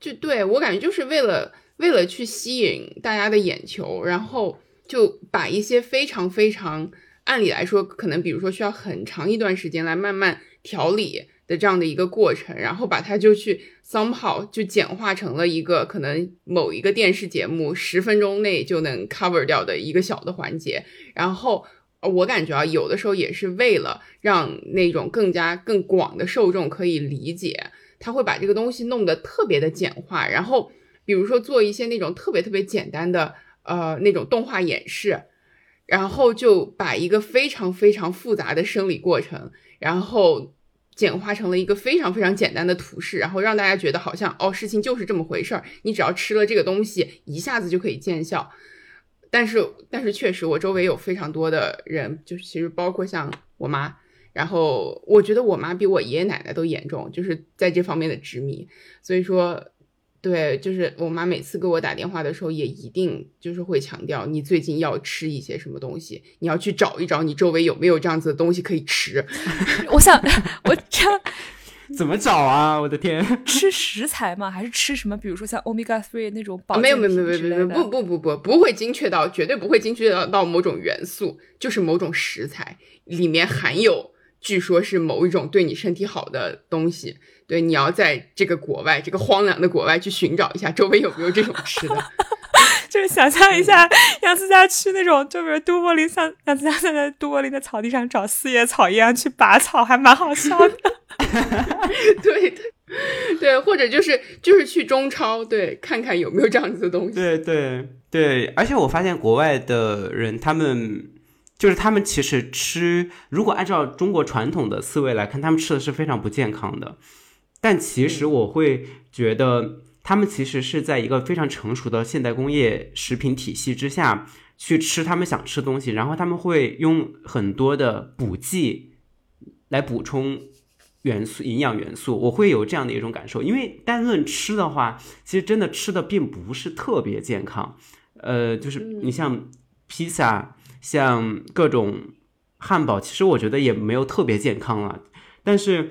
S1: 就对我感觉就是为了为了去吸引大家的眼球，然后就把一些非常非常按理来说可能比如说需要很长一段时间来慢慢调理。的这样的一个过程，然后把它就去 somehow 就简化成了一个可能某一个电视节目十分钟内就能 cover 掉的一个小的环节。然后我感觉啊，有的时候也是为了让那种更加更广的受众可以理解，他会把这个东西弄得特别的简化。然后比如说做一些那种特别特别简单的呃那种动画演示，然后就把一个非常非常复杂的生理过程，然后。简化成了一个非常非常简单的图示，然后让大家觉得好像哦，事情就是这么回事儿。你只要吃了这个东西，一下子就可以见效。但是，但是确实，我周围有非常多的人，就是其实包括像我妈，然后我觉得我妈比我爷爷奶奶都严重，就是在这方面的执迷。所以说。对，就是我妈每次给我打电话的时候，也一定就是会强调你最近要吃一些什么东西，你要去找一找你周围有没有这样子的东西可以吃。
S2: 我想，我这
S3: 怎么找啊？我的天，
S2: 吃食材吗？还是吃什么？比如说像 omega three 那种保
S1: 没有没有没有没有不不不不不会精确到，绝对不会精确到到某种元素，就是某种食材里面含有，据说是某一种对你身体好的东西。对，你要在这个国外，这个荒凉的国外去寻找一下，周围有没有这种吃的。
S2: 就是想象一下杨思佳去那种，就比如都柏林，像杨思佳在都柏林的草地上找四叶草一样去拔草，还蛮好笑的。
S1: 对对对，或者就是就是去中超，对，看看有没有这样子的东西。
S3: 对对对，而且我发现国外的人，他们就是他们其实吃，如果按照中国传统的思维来看，他们吃的是非常不健康的。但其实我会觉得，他们其实是在一个非常成熟的现代工业食品体系之下去吃他们想吃的东西，然后他们会用很多的补剂来补充元素、营养元素。我会有这样的一种感受，因为单论吃的话，其实真的吃的并不是特别健康。呃，就是你像披萨、像各种汉堡，其实我觉得也没有特别健康了，但是。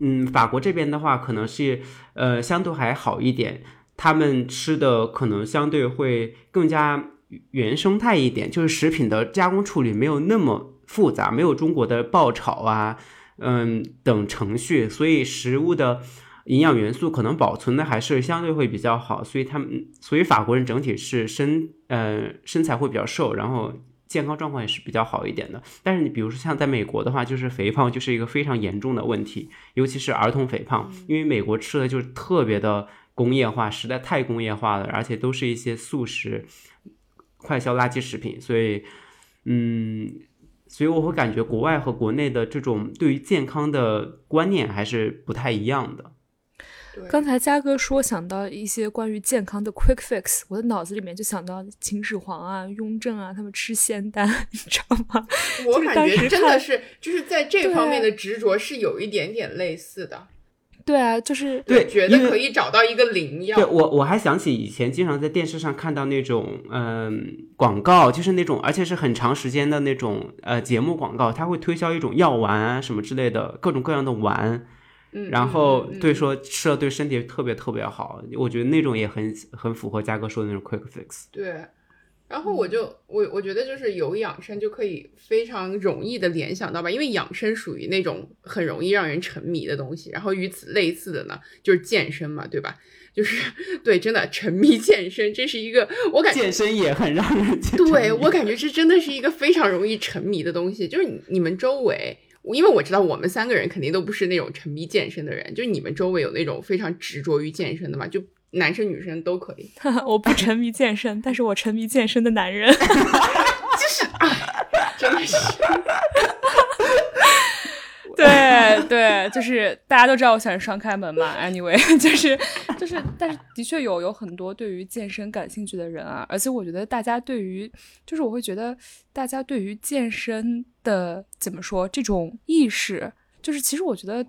S3: 嗯，法国这边的话，可能是呃相对还好一点，他们吃的可能相对会更加原生态一点，就是食品的加工处理没有那么复杂，没有中国的爆炒啊，嗯等程序，所以食物的营养元素可能保存的还是相对会比较好，所以他们所以法国人整体是身呃身材会比较瘦，然后。健康状况也是比较好一点的，但是你比如说像在美国的话，就是肥胖就是一个非常严重的问题，尤其是儿童肥胖，因为美国吃的就是特别的工业化，实在太工业化了，而且都是一些速食、快消垃圾食品，所以，嗯，所以我会感觉国外和国内的这种对于健康的观念还是不太一样的。
S2: 刚才嘉哥说想到一些关于健康的 quick fix，我的脑子里面就想到秦始皇啊、雍正啊，他们吃仙丹，你知道吗？
S1: 我感觉真的是就是在这方面的执着是有一点点类似的。
S2: 对啊，就是
S3: 对，
S1: 觉得可以找到一个灵药。
S3: 对我我还想起以前经常在电视上看到那种嗯广告，就是那种而且是很长时间的那种呃节目广告，他会推销一种药丸啊什么之类的各种各样的丸。然后对说吃了对身体特别特别好，我觉得那种也很很符合嘉哥说的那种 quick fix。
S1: 对，然后我就我我觉得就是有养生就可以非常容易的联想到吧，因为养生属于那种很容易让人沉迷的东西。然后与此类似的呢，就是健身嘛，对吧？就是对，真的沉迷健身，这是一个我感觉
S3: 健身也很让人
S1: 对我感觉这真的是一个非常容易沉迷的东西，就是你们周围。因为我知道我们三个人肯定都不是那种沉迷健身的人，就你们周围有那种非常执着于健身的嘛？就男生女生都可以。
S2: 我不沉迷健身，但是我沉迷健身的男人，就
S1: 是，真的是。
S2: 对对，就是大家都知道我喜欢双开门嘛。Anyway，就是就是，但是的确有有很多对于健身感兴趣的人啊，而且我觉得大家对于，就是我会觉得大家对于健身的怎么说这种意识，就是其实我觉得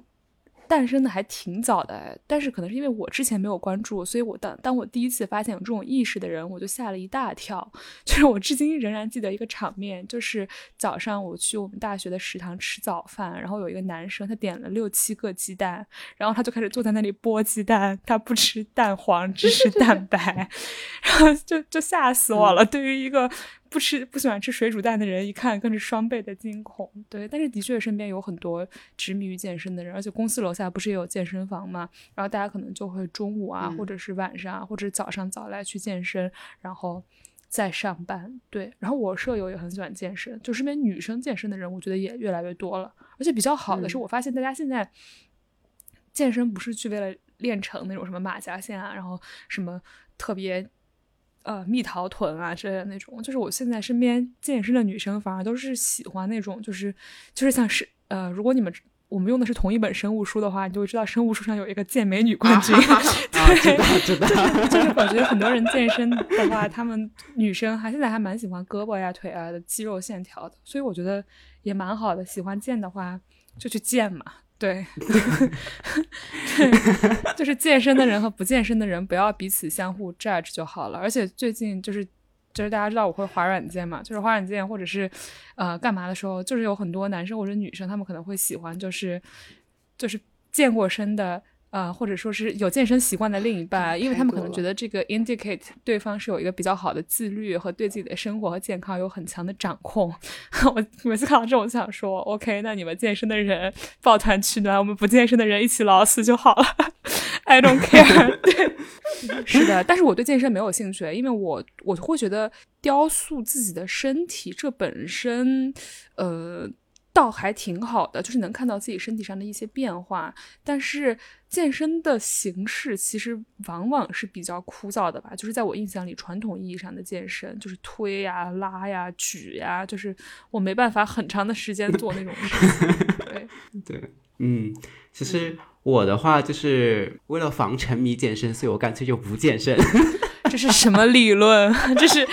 S2: 诞生的还挺早的，但是可能是因为我之前没有关注，所以我当当我第一次发现有这种意识的人，我就吓了一大跳。就是我至今仍然记得一个场面，就是早上我去我们大学的食堂吃早饭，然后有一个男生他点了六七个鸡蛋，然后他就开始坐在那里剥鸡蛋，他不吃蛋黄，只 吃蛋白，然后就就吓死我了。对于一个不吃不喜欢吃水煮蛋的人，一看更是双倍的惊恐。对，但是的确身边有很多执迷于健身的人，而且公司楼下不是也有健身房嘛？然后大家可能就会中午啊，或者是晚上啊，或者早上早来去健身，然后再上班。对，然后我舍友也很喜欢健身，就身边女生健身的人，我觉得也越来越多了。而且比较好的是，我发现大家现在健身不是去为了练成那种什么马甲线啊，然后什么特别。呃，蜜桃臀啊之类的那种，就是我现在身边健身的女生反而都是喜欢那种，就是就是像是呃，如果你们我们用的是同一本生物书的话，你就会知道生物书上有一个健美女冠军，
S3: 对，知道知道，
S2: 就是 就是我觉得很多人健身的话，他们女生还现在还蛮喜欢胳膊呀腿啊的肌肉线条的，所以我觉得也蛮好的，喜欢健的话就去健嘛。对，对，就是健身的人和不健身的人不要彼此相互 judge 就好了。而且最近就是，就是大家知道我会滑软件嘛，就是滑软件或者是呃干嘛的时候，就是有很多男生或者女生他们可能会喜欢，就是就是健过身的。啊，或者说是有健身习惯的另一半，因为他们可能觉得这个 indicate 对方是有一个比较好的自律和对自己的生活和健康有很强的掌控。我每次看到这种，就想说，OK，那你们健身的人抱团取暖，我们不健身的人一起老死就好了。I don't care。对，是的，但是我对健身没有兴趣，因为我我会觉得雕塑自己的身体这本身，呃。倒还挺好的，就是能看到自己身体上的一些变化。但是健身的形式其实往往是比较枯燥的吧？就是在我印象里，传统意义上的健身就是推呀、拉呀、举呀，就是我没办法很长的时间做那种事情。对
S3: 对，嗯，其实我的话就是为了防沉迷健身，所以我干脆就不健身。
S2: 这是什么理论？这是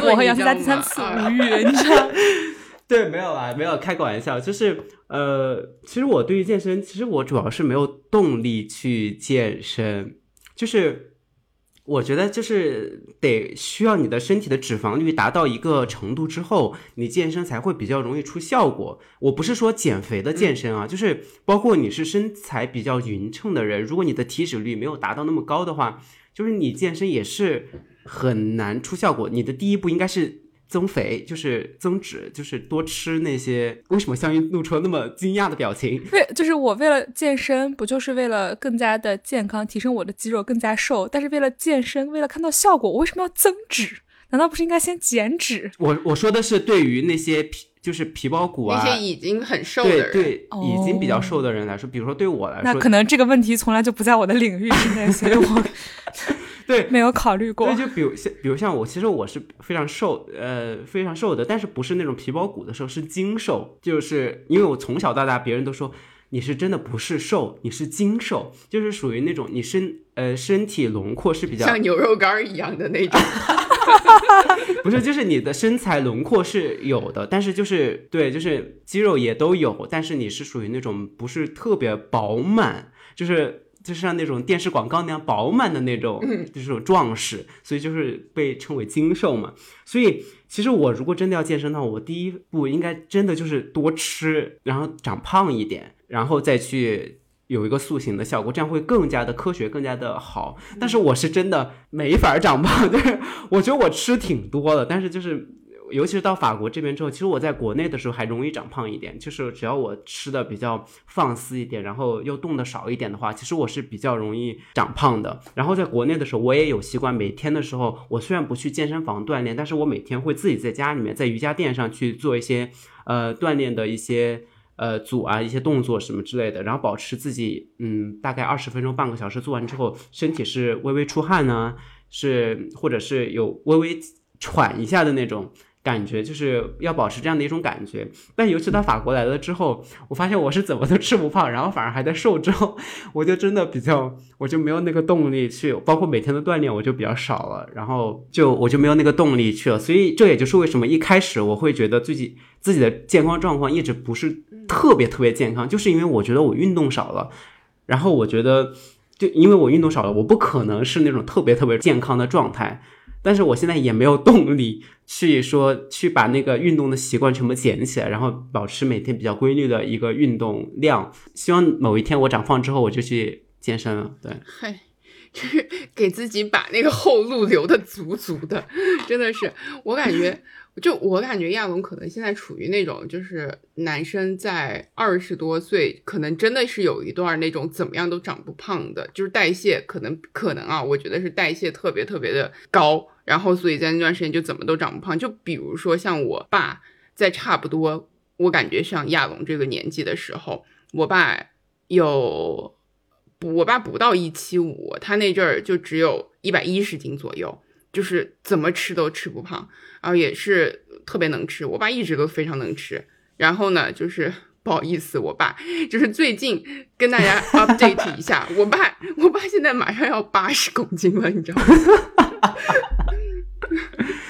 S2: 我和杨思佳第三次无语，你知道？
S3: 对，没有啊，没有开个玩笑，就是呃，其实我对于健身，其实我主要是没有动力去健身，就是我觉得就是得需要你的身体的脂肪率达到一个程度之后，你健身才会比较容易出效果。我不是说减肥的健身啊，就是包括你是身材比较匀称的人，如果你的体脂率没有达到那么高的话，就是你健身也是很难出效果。你的第一步应该是。增肥就是增脂，就是多吃那些。为什么香云露出了那么惊讶的表情？
S2: 为，就是我为了健身，不就是为了更加的健康，提升我的肌肉，更加瘦。但是为了健身，为了看到效果，我为什么要增脂？难道不是应该先减脂？
S3: 我我说的是对于那些皮，就是皮包骨
S1: 啊，那些已经很瘦的
S3: 人，对对，已经比较瘦的人来说，比如说对我来说，
S2: 那可能这个问题从来就不在我的领域之内，所以我。
S3: 对，
S2: 没有考虑过。
S3: 对，就比如像，比如像我，其实我是非常瘦，呃，非常瘦的，但是不是那种皮包骨的瘦，是精瘦。就是因为我从小到大，别人都说你是真的不是瘦，你是精瘦，就是属于那种你身呃身体轮廓是比较
S1: 像牛肉干一样的那种。
S3: 不是，就是你的身材轮廓是有的，但是就是对，就是肌肉也都有，但是你是属于那种不是特别饱满，就是。就是像那种电视广告那样饱满的那种，就是壮实，所以就是被称为精瘦嘛。所以其实我如果真的要健身的话，我第一步应该真的就是多吃，然后长胖一点，然后再去有一个塑形的效果，这样会更加的科学，更加的好。但是我是真的没法长胖，就是我觉得我吃挺多的，但是就是。尤其是到法国这边之后，其实我在国内的时候还容易长胖一点。就是只要我吃的比较放肆一点，然后又动的少一点的话，其实我是比较容易长胖的。然后在国内的时候，我也有习惯，每天的时候，我虽然不去健身房锻炼，但是我每天会自己在家里面，在瑜伽垫上去做一些呃锻炼的一些呃组啊，一些动作什么之类的，然后保持自己嗯大概二十分钟半个小时做完之后，身体是微微出汗呢，是或者是有微微喘一下的那种。感觉就是要保持这样的一种感觉，但尤其到法国来了之后，我发现我是怎么都吃不胖，然后反而还在瘦。之后，我就真的比较，我就没有那个动力去，包括每天的锻炼我就比较少了，然后就我就没有那个动力去了。所以这也就是为什么一开始我会觉得自己自己的健康状况一直不是特别特别健康，就是因为我觉得我运动少了。然后我觉得，就因为我运动少了，我不可能是那种特别特别健康的状态。但是我现在也没有动力去说 去把那个运动的习惯全部捡起来，然后保持每天比较规律的一个运动量。希望某一天我长胖之后，我就去健身了。对，
S1: 嗨，就是给自己把那个后路留的足足的，真的是我感觉。就我感觉亚龙可能现在处于那种，就是男生在二十多岁，可能真的是有一段那种怎么样都长不胖的，就是代谢可能可能啊，我觉得是代谢特别特别的高，然后所以在那段时间就怎么都长不胖。就比如说像我爸在差不多，我感觉像亚龙这个年纪的时候，我爸有，我爸不到一七五，他那阵儿就只有一百一十斤左右。就是怎么吃都吃不胖，然后也是特别能吃。我爸一直都非常能吃。然后呢，就是不好意思，我爸就是最近跟大家 update 一下，我爸我爸现在马上要八十公斤了，你知道吗？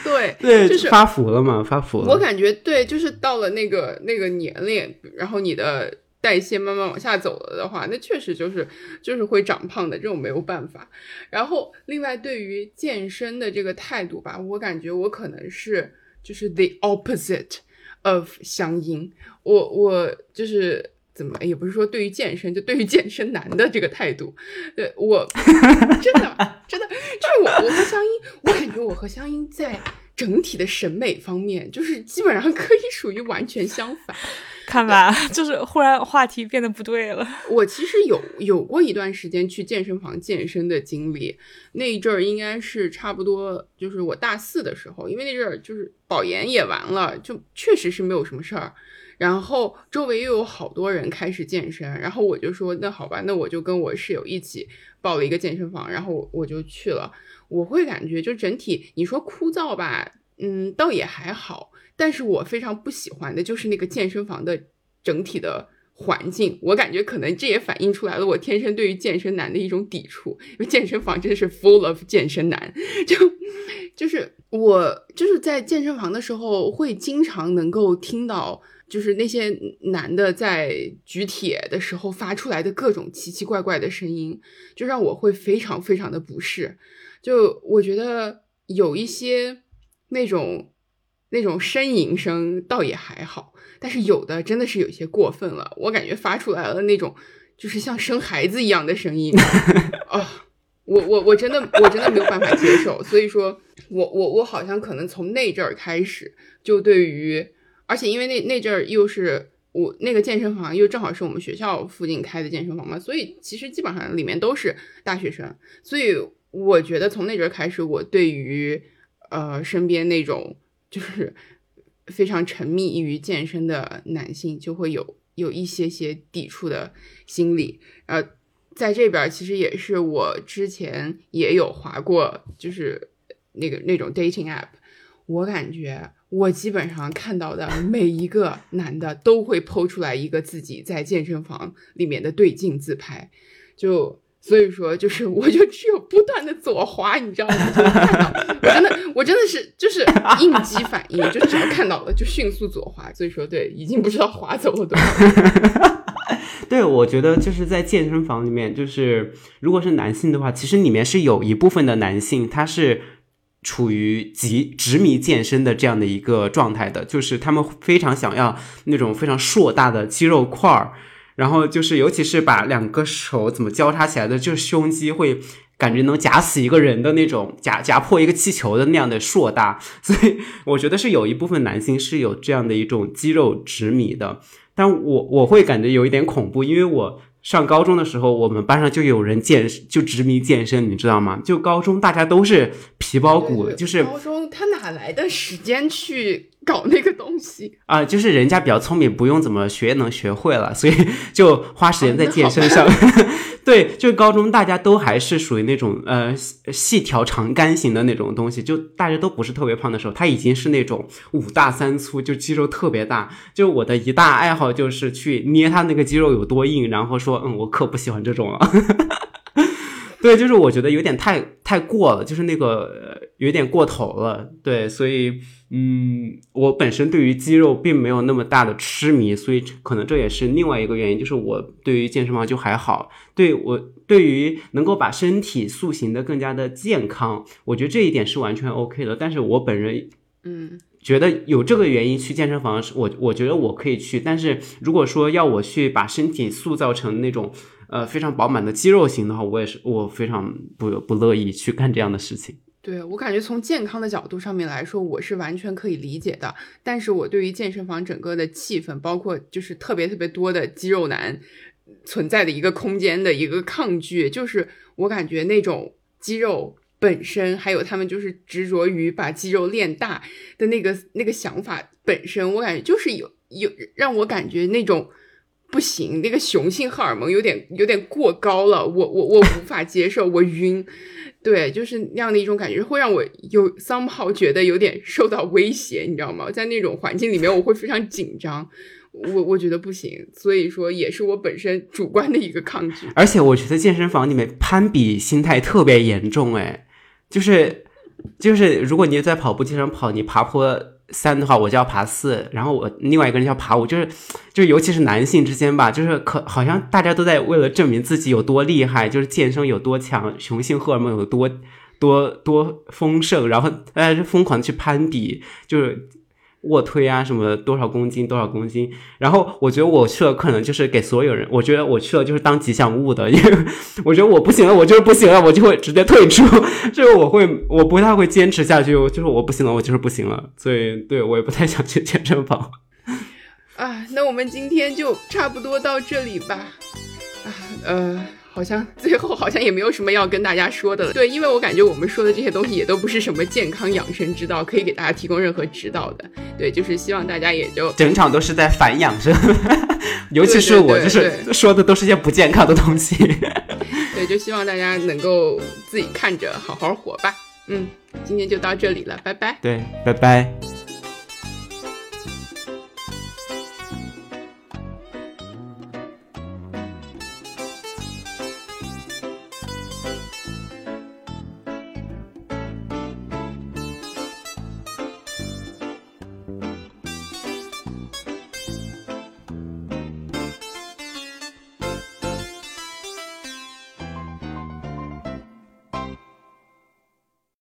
S1: 对
S3: 对，
S1: 就是
S3: 发福了嘛，发福了。
S1: 我感觉对，就是到了那个那个年龄，然后你的。代谢慢慢往下走了的话，那确实就是就是会长胖的，这种没有办法。然后另外对于健身的这个态度吧，我感觉我可能是就是 the opposite of 香音。我我就是怎么也不是说对于健身，就对于健身男的这个态度，对我 真的真的就是我我和香音，我感觉我和香音在整体的审美方面，就是基本上 可以属于完全相反。
S2: 看吧，就是忽然话题变得不对了。
S1: 我其实有有过一段时间去健身房健身的经历，那一阵儿应该是差不多就是我大四的时候，因为那阵儿就是保研也完了，就确实是没有什么事儿。然后周围又有好多人开始健身，然后我就说那好吧，那我就跟我室友一起报了一个健身房，然后我就去了。我会感觉就整体你说枯燥吧，嗯，倒也还好。但是我非常不喜欢的就是那个健身房的整体的环境，我感觉可能这也反映出来了我天生对于健身男的一种抵触，因为健身房真的是 full of 健身男，就就是我就是在健身房的时候会经常能够听到，就是那些男的在举铁的时候发出来的各种奇奇怪怪的声音，就让我会非常非常的不适，就我觉得有一些那种。那种呻吟声倒也还好，但是有的真的是有些过分了，我感觉发出来了那种就是像生孩子一样的声音啊，我我我真的我真的没有办法接受，所以说，我我我好像可能从那阵儿开始就对于，而且因为那那阵儿又是我那个健身房又正好是我们学校附近开的健身房嘛，所以其实基本上里面都是大学生，所以我觉得从那阵开始，我对于呃身边那种。就是非常沉迷于健身的男性，就会有有一些些抵触的心理。呃，在这边其实也是我之前也有划过，就是那个那种 dating app。我感觉我基本上看到的每一个男的都会剖出来一个自己在健身房里面的对镜自拍，就。所以说，就是 我就只有不断的左滑，你知道吗？我真的，我真的是就是应激反应，就只要看到了就迅速左滑。所以说，对，已经不知道滑走了多少。
S3: 对，我觉得就是在健身房里面，就是如果是男性的话，其实里面是有一部分的男性他是处于极执迷健身的这样的一个状态的，就是他们非常想要那种非常硕大的肌肉块儿。然后就是，尤其是把两个手怎么交叉起来的，就是胸肌会感觉能夹死一个人的那种，夹夹破一个气球的那样的硕大。所以我觉得是有一部分男性是有这样的一种肌肉执迷的，但我我会感觉有一点恐怖，因为我。上高中的时候，我们班上就有人健，就执迷健身，你知道吗？就高中大家都是皮包骨，就是
S1: 高中他哪来的时间去搞那个东西
S3: 啊？就是人家比较聪明，不用怎么学能学会了，所以就花时间在健身上。对，就高中大家都还是属于那种呃细条长杆型的那种东西，就大家都不是特别胖的时候，他已经是那种五大三粗，就肌肉特别大。就我的一大爱好就是去捏他那个肌肉有多硬，然后说嗯，我可不喜欢这种了。对，就是我觉得有点太太过了，就是那个有点过头了。对，所以嗯，我本身对于肌肉并没有那么大的痴迷，所以可能这也是另外一个原因，就是我对于健身房就还好。对我对于能够把身体塑形的更加的健康，我觉得这一点是完全 OK 的。但是我本人
S1: 嗯。
S3: 觉得有这个原因去健身房，我我觉得我可以去。但是如果说要我去把身体塑造成那种呃非常饱满的肌肉型的话，我也是我非常不不乐意去干这样的事情。
S1: 对我感觉从健康的角度上面来说，我是完全可以理解的。但是我对于健身房整个的气氛，包括就是特别特别多的肌肉男存在的一个空间的一个抗拒，就是我感觉那种肌肉。本身还有他们就是执着于把肌肉练大的那个那个想法本身，我感觉就是有有让我感觉那种不行，那个雄性荷尔蒙有点有点过高了，我我我无法接受，我晕，对，就是那样的一种感觉，会让我有 somehow 觉得有点受到威胁，你知道吗？在那种环境里面，我会非常紧张。我我觉得不行，所以说也是我本身主观的一个抗拒。
S3: 而且我觉得健身房里面攀比心态特别严重，哎，就是就是如果你在跑步机上跑，你爬坡三的话，我就要爬四，然后我另外一个人要爬五，就是就是尤其是男性之间吧，就是可好像大家都在为了证明自己有多厉害，就是健身有多强，雄性荷尔蒙有多多多丰盛，然后大家疯狂去攀比，就是。卧推啊什么，多少公斤多少公斤，然后我觉得我去了可能就是给所有人，我觉得我去了就是当吉祥物的，因为 我觉得我不行了，我就是不行了，我就会直接退出，就是我会我不太会坚持下去，就是我不行了，我就是不行了，所以对我也不太想去健身房。
S1: 啊，那我们今天就差不多到这里吧。啊，呃。好像最后好像也没有什么要跟大家说的了。对，因为我感觉我们说的这些东西也都不是什么健康养生之道，可以给大家提供任何指导的。对，就是希望大家也就
S3: 整场都是在反养生，尤其是我，就是说的都是些不健康的东西。
S1: 对，就希望大家能够自己看着好好活吧。嗯，今天就到这里了，拜拜。
S3: 对，拜拜。